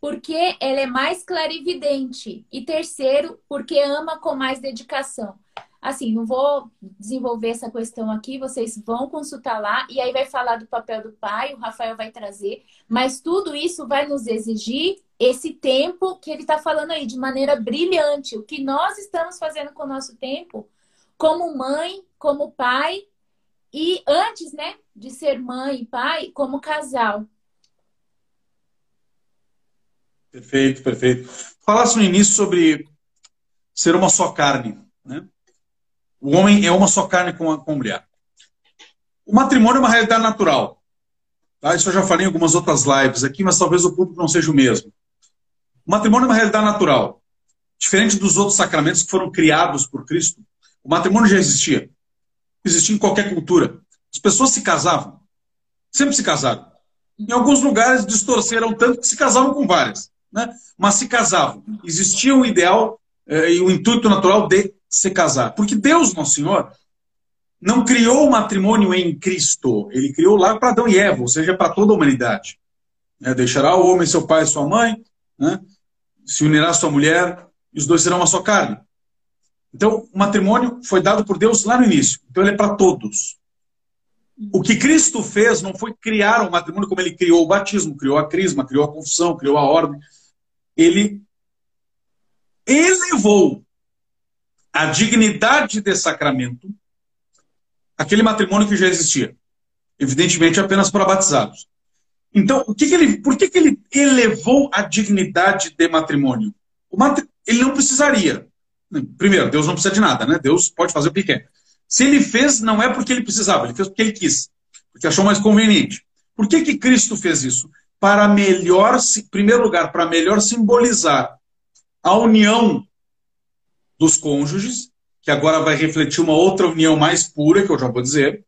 Porque ela é mais clarividente. E terceiro, porque ama com mais dedicação. Assim, não vou desenvolver essa questão aqui, vocês vão consultar lá e aí vai falar do papel do pai, o Rafael vai trazer, mas tudo isso vai nos exigir esse tempo que ele está falando aí de maneira brilhante. O que nós estamos fazendo com o nosso tempo, como mãe, como pai, e antes, né, de ser mãe e pai, como casal. Perfeito, perfeito. Falasse no início sobre ser uma só carne, né? O homem é uma só carne com a, com a mulher. O matrimônio é uma realidade natural. Tá? Isso eu já falei em algumas outras lives aqui, mas talvez o público não seja o mesmo. O matrimônio é uma realidade natural. Diferente dos outros sacramentos que foram criados por Cristo, o matrimônio já existia. Existia em qualquer cultura. As pessoas se casavam. Sempre se casaram. Em alguns lugares distorceram tanto que se casavam com várias. Né? Mas se casavam. Existia o ideal eh, e o intuito natural de se casar. Porque Deus, nosso Senhor, não criou o matrimônio em Cristo. Ele criou lá para Adão e Eva, ou seja, para toda a humanidade. É, deixará o homem seu pai e sua mãe, né? se unirá sua mulher, e os dois serão uma só carne. Então, o matrimônio foi dado por Deus lá no início. Então, ele é para todos. O que Cristo fez não foi criar um matrimônio como ele criou o batismo, criou a crisma, criou a confissão, criou a ordem. Ele elevou a dignidade de sacramento aquele matrimônio que já existia. Evidentemente, apenas para batizados. Então, o que, que ele, por que, que ele elevou a dignidade de matrimônio? Matri... Ele não precisaria. Primeiro, Deus não precisa de nada, né? Deus pode fazer o que quer. Se ele fez, não é porque ele precisava, ele fez porque ele quis, porque achou mais conveniente. Por que, que Cristo fez isso? Para melhor, em primeiro lugar, para melhor simbolizar a união dos cônjuges, que agora vai refletir uma outra união mais pura, que eu já vou dizer.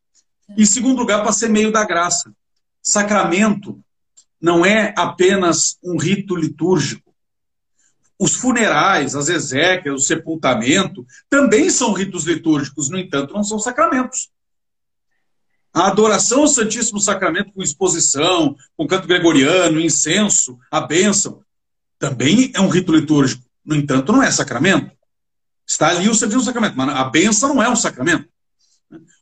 E, em segundo lugar, para ser meio da graça. Sacramento não é apenas um rito litúrgico. Os funerais, as exéquias, o sepultamento também são ritos litúrgicos, no entanto, não são sacramentos. A adoração ao Santíssimo Sacramento com exposição, com canto gregoriano, incenso, a bênção, também é um rito litúrgico. No entanto, não é sacramento. Está ali o Santíssimo Sacramento, mas a benção não é um sacramento.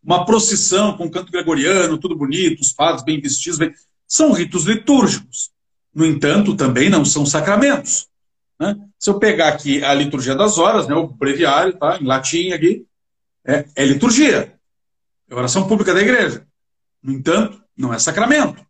Uma procissão com canto gregoriano, tudo bonito, os padres bem vestidos, bem... são ritos litúrgicos. No entanto, também não são sacramentos. Né? Se eu pegar aqui a liturgia das horas, né, o breviário, tá, em latim aqui, é, é liturgia. É oração pública da igreja. No entanto, não é sacramento.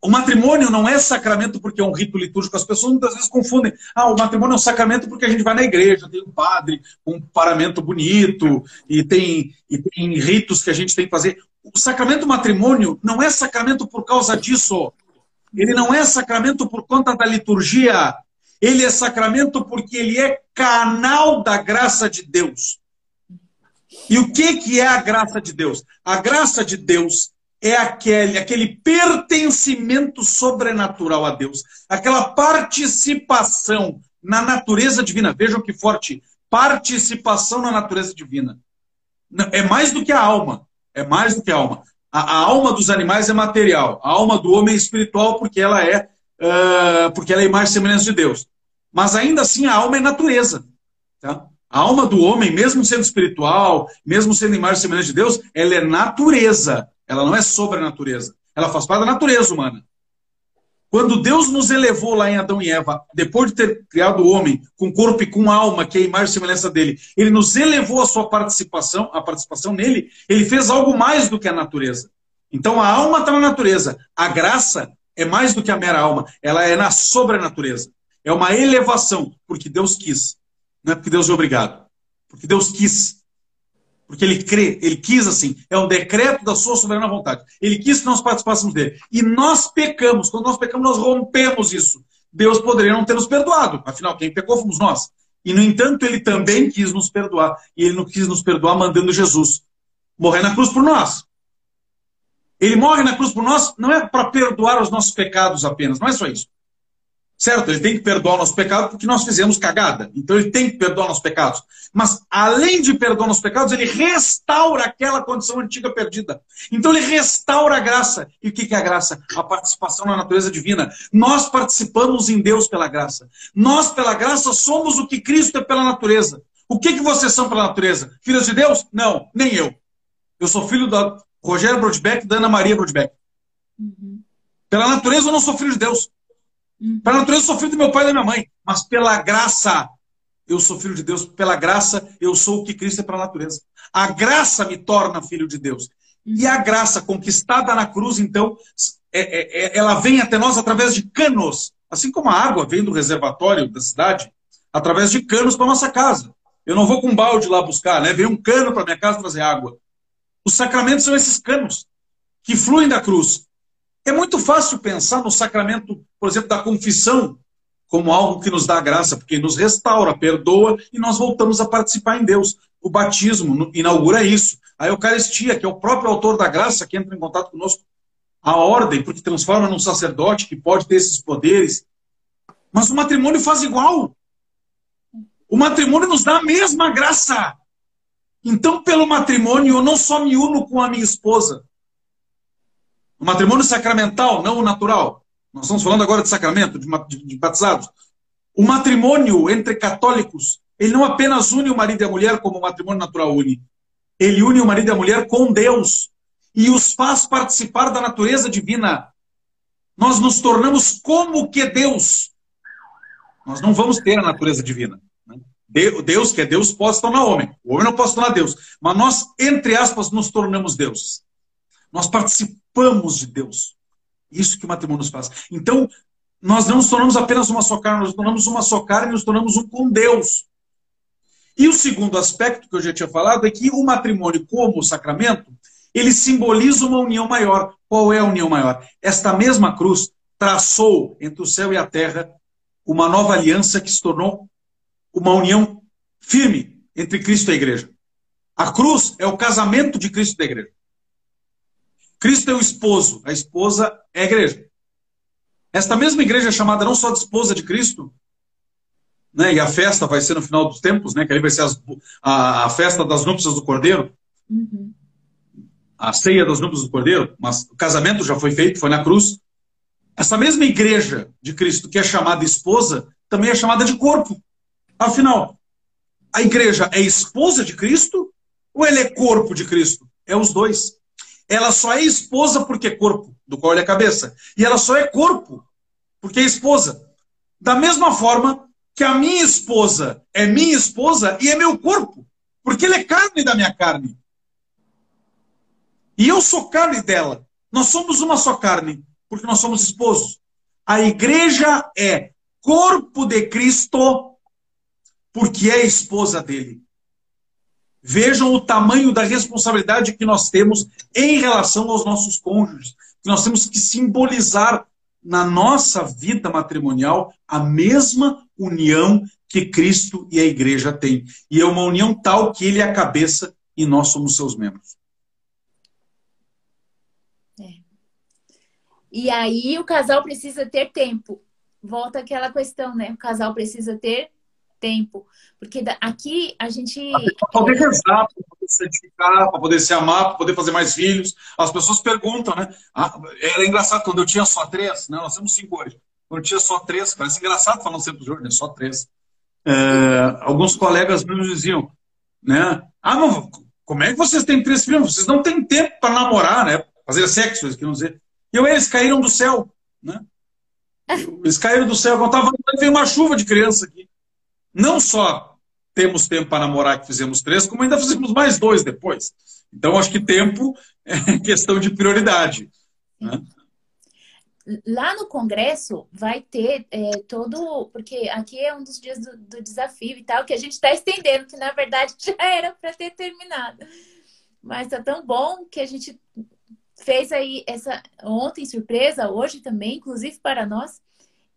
O matrimônio não é sacramento porque é um rito litúrgico. As pessoas muitas vezes confundem. Ah, o matrimônio é um sacramento porque a gente vai na igreja, tem um padre com um paramento bonito e tem, e tem ritos que a gente tem que fazer. O sacramento matrimônio não é sacramento por causa disso. Ele não é sacramento por conta da liturgia. Ele é sacramento porque ele é canal da graça de Deus. E o que, que é a graça de Deus? A graça de Deus é aquele, aquele pertencimento sobrenatural a Deus, aquela participação na natureza divina. Vejam que forte, participação na natureza divina. É mais do que a alma, é mais do que a alma. A, a alma dos animais é material, a alma do homem é espiritual porque ela é uh, porque ela é imagem e semelhança de Deus. Mas ainda assim a alma é natureza. Tá? A alma do homem, mesmo sendo espiritual, mesmo sendo imagem e semelhança de Deus, ela é natureza. Ela não é sobrenatureza. Ela faz parte da natureza humana. Quando Deus nos elevou lá em Adão e Eva, depois de ter criado o homem com corpo e com alma, que é a imagem e semelhança dele, ele nos elevou a sua participação, a participação nele, ele fez algo mais do que a natureza. Então a alma está na natureza, a graça é mais do que a mera alma, ela é na sobrenatureza. É uma elevação, porque Deus quis. Não é porque Deus é obrigado. Porque Deus quis. Porque ele crê, ele quis assim. É um decreto da sua soberana vontade. Ele quis que nós participássemos dele. E nós pecamos. Quando nós pecamos, nós rompemos isso. Deus poderia não ter nos perdoado. Afinal, quem pecou fomos nós. E, no entanto, ele também quis nos perdoar. E ele não quis nos perdoar mandando Jesus morrer na cruz por nós. Ele morre na cruz por nós não é para perdoar os nossos pecados apenas, não é só isso. Certo? Ele tem que perdoar o nosso pecado porque nós fizemos cagada. Então ele tem que perdoar nossos pecados. Mas, além de perdoar nossos pecados, ele restaura aquela condição antiga perdida. Então ele restaura a graça. E o que é a graça? A participação na natureza divina. Nós participamos em Deus pela graça. Nós, pela graça, somos o que Cristo é pela natureza. O que, que vocês são pela natureza? Filhos de Deus? Não, nem eu. Eu sou filho da Rogério Brodbeck e da Ana Maria Brodbeck. Uhum. Pela natureza eu não sou filho de Deus. Uhum. Pela natureza eu sou filho do meu pai e da minha mãe. Mas pela graça eu sou filho de Deus. Pela graça eu sou o que Cristo é para a natureza. A graça me torna filho de Deus. E a graça conquistada na cruz, então, é, é, é, ela vem até nós através de canos. Assim como a água vem do reservatório da cidade, através de canos para nossa casa. Eu não vou com um balde lá buscar, né? Vem um cano para minha casa trazer água. Os sacramentos são esses canos que fluem da cruz. É muito fácil pensar no sacramento, por exemplo, da confissão, como algo que nos dá graça, porque nos restaura, perdoa e nós voltamos a participar em Deus. O batismo inaugura isso. A Eucaristia, que é o próprio autor da graça que entra em contato conosco. A ordem, porque transforma num sacerdote que pode ter esses poderes. Mas o matrimônio faz igual. O matrimônio nos dá a mesma graça. Então, pelo matrimônio, eu não só me uno com a minha esposa. O matrimônio sacramental, não o natural. Nós estamos falando agora de sacramento, de, de, de batizados. O matrimônio entre católicos, ele não apenas une o marido e a mulher como o matrimônio natural une. Ele une o marido e a mulher com Deus e os faz participar da natureza divina. Nós nos tornamos como que Deus. Nós não vamos ter a natureza divina. Deus, que é Deus, pode tornar homem. O homem não pode tornar Deus. Mas nós, entre aspas, nos tornamos Deus. Nós participamos de Deus. Isso que o matrimônio nos faz. Então, nós não nos tornamos apenas uma só carne, nós nos tornamos uma só carne e nos tornamos um com Deus. E o segundo aspecto que eu já tinha falado é que o matrimônio, como sacramento, ele simboliza uma união maior. Qual é a união maior? Esta mesma cruz traçou entre o céu e a terra uma nova aliança que se tornou uma união firme entre Cristo e a igreja. A cruz é o casamento de Cristo e da igreja. Cristo é o esposo, a esposa é a igreja. Esta mesma igreja é chamada não só de esposa de Cristo, né, e a festa vai ser no final dos tempos, né, que ali vai ser as, a, a, festa das núpcias do Cordeiro, uhum. a ceia das núpcias do Cordeiro, mas o casamento já foi feito, foi na cruz. Essa mesma igreja de Cristo, que é chamada esposa, também é chamada de corpo. Afinal, a igreja é esposa de Cristo ou ela é corpo de Cristo? É os dois. Ela só é esposa porque é corpo, do qual ele é cabeça. E ela só é corpo porque é esposa. Da mesma forma que a minha esposa é minha esposa e é meu corpo, porque ele é carne da minha carne. E eu sou carne dela. Nós somos uma só carne, porque nós somos esposos. A igreja é corpo de Cristo porque é esposa dele. Vejam o tamanho da responsabilidade que nós temos em relação aos nossos cônjuges. Que nós temos que simbolizar na nossa vida matrimonial a mesma união que Cristo e a igreja têm. E é uma união tal que ele é a cabeça e nós somos seus membros. É. E aí o casal precisa ter tempo. Volta aquela questão, né? O casal precisa ter tempo. Porque aqui a gente. Para poder rezar, para poder se edificar, para poder se amar, para poder fazer mais filhos. As pessoas perguntam, né? Ah, era engraçado quando eu tinha só três, né? Nós temos cinco hoje. quando tinha só três. Parece engraçado falando sempre do Jorge, né? Só três. É, alguns colegas meus diziam, né? Ah, não, como é que vocês têm três filhos? Vocês não têm tempo para namorar, né? Fazer sexo, eles queriam dizer. E eu, eles caíram do céu, né? Eles caíram do céu. Quando estava veio uma chuva de criança aqui. Não só temos tempo para namorar, que fizemos três, como ainda fizemos mais dois depois. Então, acho que tempo é questão de prioridade. Né? Lá no Congresso vai ter é, todo. Porque aqui é um dos dias do, do desafio e tal, que a gente está estendendo, que na verdade já era para ter terminado. Mas tá tão bom que a gente fez aí essa ontem surpresa, hoje também, inclusive para nós.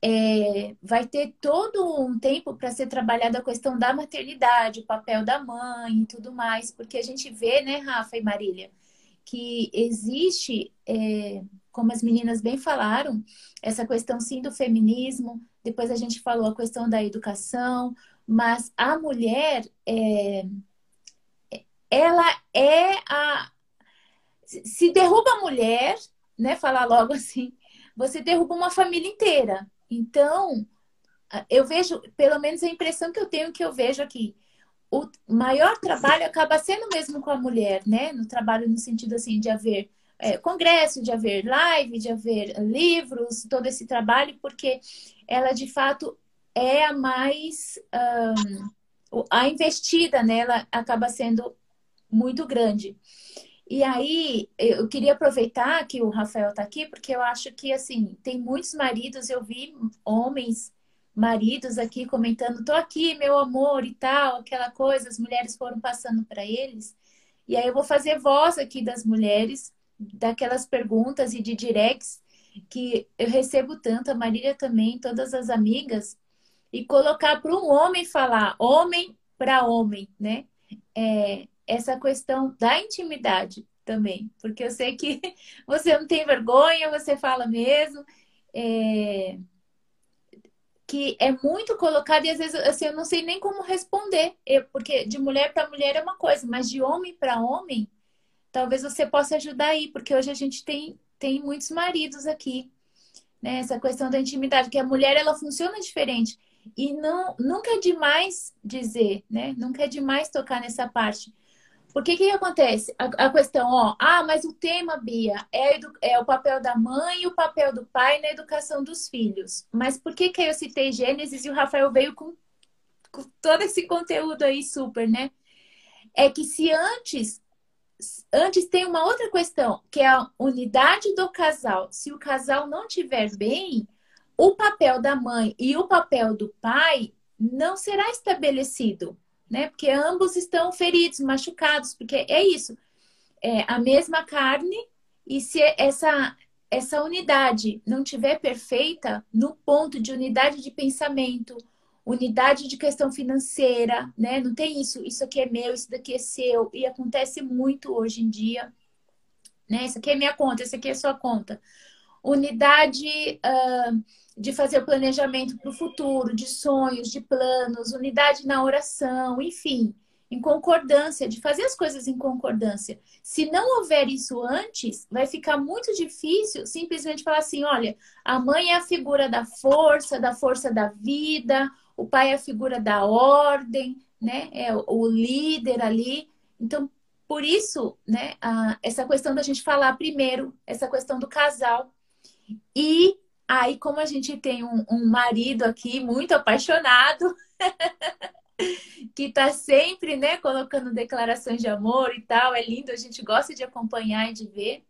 É, vai ter todo um tempo para ser trabalhada a questão da maternidade, o papel da mãe e tudo mais, porque a gente vê, né, Rafa e Marília, que existe, é, como as meninas bem falaram, essa questão sim do feminismo, depois a gente falou a questão da educação, mas a mulher, é, ela é a. Se derruba a mulher, né, falar logo assim, você derruba uma família inteira. Então, eu vejo, pelo menos a impressão que eu tenho que eu vejo aqui, o maior trabalho acaba sendo mesmo com a mulher, né? No trabalho no sentido assim de haver é, congresso, de haver live, de haver livros, todo esse trabalho, porque ela de fato é a mais um, a investida nela acaba sendo muito grande. E aí, eu queria aproveitar que o Rafael está aqui, porque eu acho que, assim, tem muitos maridos, eu vi homens, maridos aqui comentando, tô aqui, meu amor e tal, aquela coisa, as mulheres foram passando para eles. E aí eu vou fazer voz aqui das mulheres, daquelas perguntas e de directs que eu recebo tanto, a Marília também, todas as amigas, e colocar para um homem falar, homem para homem, né? É, essa questão da intimidade também, porque eu sei que você não tem vergonha, você fala mesmo, é, que é muito colocado e às vezes assim, eu não sei nem como responder, eu, porque de mulher para mulher é uma coisa, mas de homem para homem, talvez você possa ajudar aí, porque hoje a gente tem, tem muitos maridos aqui, né? Essa questão da intimidade, que a mulher ela funciona diferente. E não, nunca é demais dizer, né? Nunca é demais tocar nessa parte. Porque que, que acontece? A, a, questão, ó, ah, mas o tema, Bia, é, é, o papel da mãe e o papel do pai na educação dos filhos. Mas por que, que eu citei Gênesis e o Rafael veio com, com todo esse conteúdo aí super, né? É que se antes, antes tem uma outra questão, que é a unidade do casal. Se o casal não tiver bem, o papel da mãe e o papel do pai não será estabelecido né? Porque ambos estão feridos, machucados, porque é isso. É a mesma carne e se essa essa unidade não tiver perfeita no ponto de unidade de pensamento, unidade de questão financeira, né? Não tem isso, isso aqui é meu, isso daqui é seu, e acontece muito hoje em dia, né? Isso aqui é minha conta, isso aqui é sua conta. Unidade uh, de fazer o planejamento para o futuro, de sonhos, de planos, unidade na oração, enfim, em concordância, de fazer as coisas em concordância. Se não houver isso antes, vai ficar muito difícil simplesmente falar assim: olha, a mãe é a figura da força, da força da vida, o pai é a figura da ordem, né? É o líder ali. Então, por isso, né, a, essa questão da gente falar primeiro, essa questão do casal. E Aí, como a gente tem um, um marido aqui muito apaixonado, que está sempre, né, colocando declarações de amor e tal, é lindo, a gente gosta de acompanhar e de ver.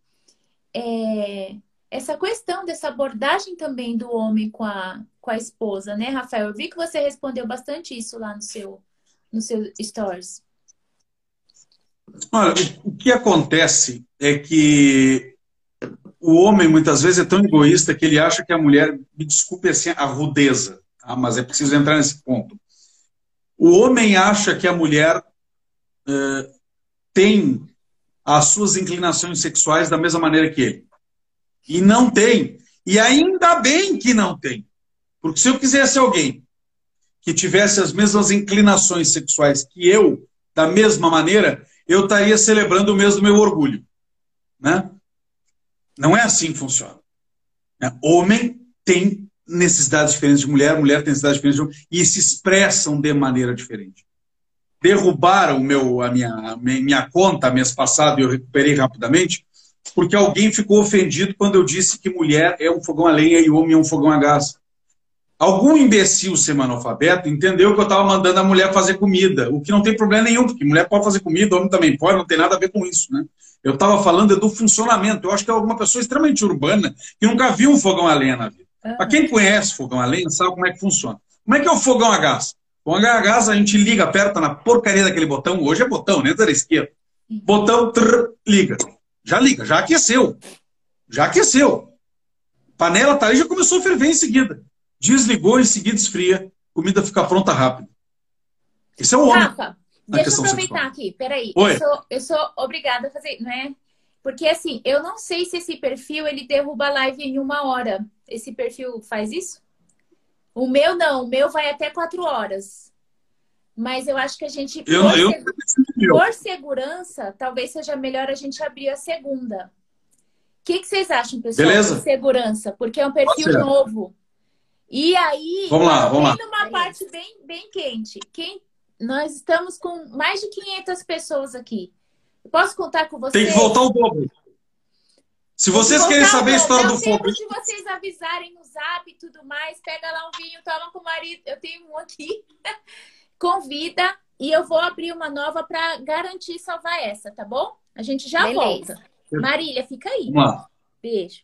É, essa questão dessa abordagem também do homem com a, com a esposa, né, Rafael? Eu vi que você respondeu bastante isso lá no seu, no seu stories. Olha, o que acontece é que o homem muitas vezes é tão egoísta que ele acha que a mulher, me desculpe assim, a rudeza, tá? mas é preciso entrar nesse ponto. O homem acha que a mulher uh, tem as suas inclinações sexuais da mesma maneira que ele. E não tem. E ainda bem que não tem. Porque se eu quisesse alguém que tivesse as mesmas inclinações sexuais que eu, da mesma maneira, eu estaria celebrando o mesmo meu orgulho. Né? Não é assim que funciona. Né? Homem tem necessidades diferentes de mulher, mulher tem necessidades diferentes de homem, e se expressam de maneira diferente. Derrubaram meu, a minha, minha conta mês passado e eu recuperei rapidamente, porque alguém ficou ofendido quando eu disse que mulher é um fogão a lenha e homem é um fogão a gás. Algum imbecil semanalfabeto entendeu que eu estava mandando a mulher fazer comida, o que não tem problema nenhum, porque mulher pode fazer comida, homem também pode, não tem nada a ver com isso, né? Eu estava falando do funcionamento. Eu acho que é alguma pessoa extremamente urbana que nunca viu um fogão a lenha na vida. Uhum. Para quem conhece fogão a lenha, sabe como é que funciona. Como é que é o fogão a gás? O fogão a gás a gente liga, aperta na porcaria daquele botão. Hoje é botão, né? Da esquerda. Botão, trrr, liga. Já liga, já aqueceu. Já aqueceu. Panela tá aí, já começou a ferver em seguida. Desligou, em seguida esfria, comida fica pronta rápido. Esse é o homem. Rafa, deixa eu aproveitar aqui, peraí. Oi. Eu sou, eu sou obrigada a fazer, não é? Porque assim, eu não sei se esse perfil ele derruba a live em uma hora. Esse perfil faz isso? O meu não, o meu vai até quatro horas. Mas eu acho que a gente, eu, por, eu, seg por segurança, talvez seja melhor a gente abrir a segunda. O que, que vocês acham, pessoal? Beleza. De segurança, porque é um perfil novo. E aí, vamos lá, vamos lá. uma parte bem, bem quente. Quem, nós estamos com mais de 500 pessoas aqui. Posso contar com vocês? Tem que voltar o dobro. Se vocês querem saber a história do fogo. Se vocês avisarem no zap e tudo mais, pega lá um vinho, toma com o marido. Eu tenho um aqui. Convida e eu vou abrir uma nova para garantir salvar essa, tá bom? A gente já Beleza. volta. Marília, fica aí. Vamos lá. Beijo.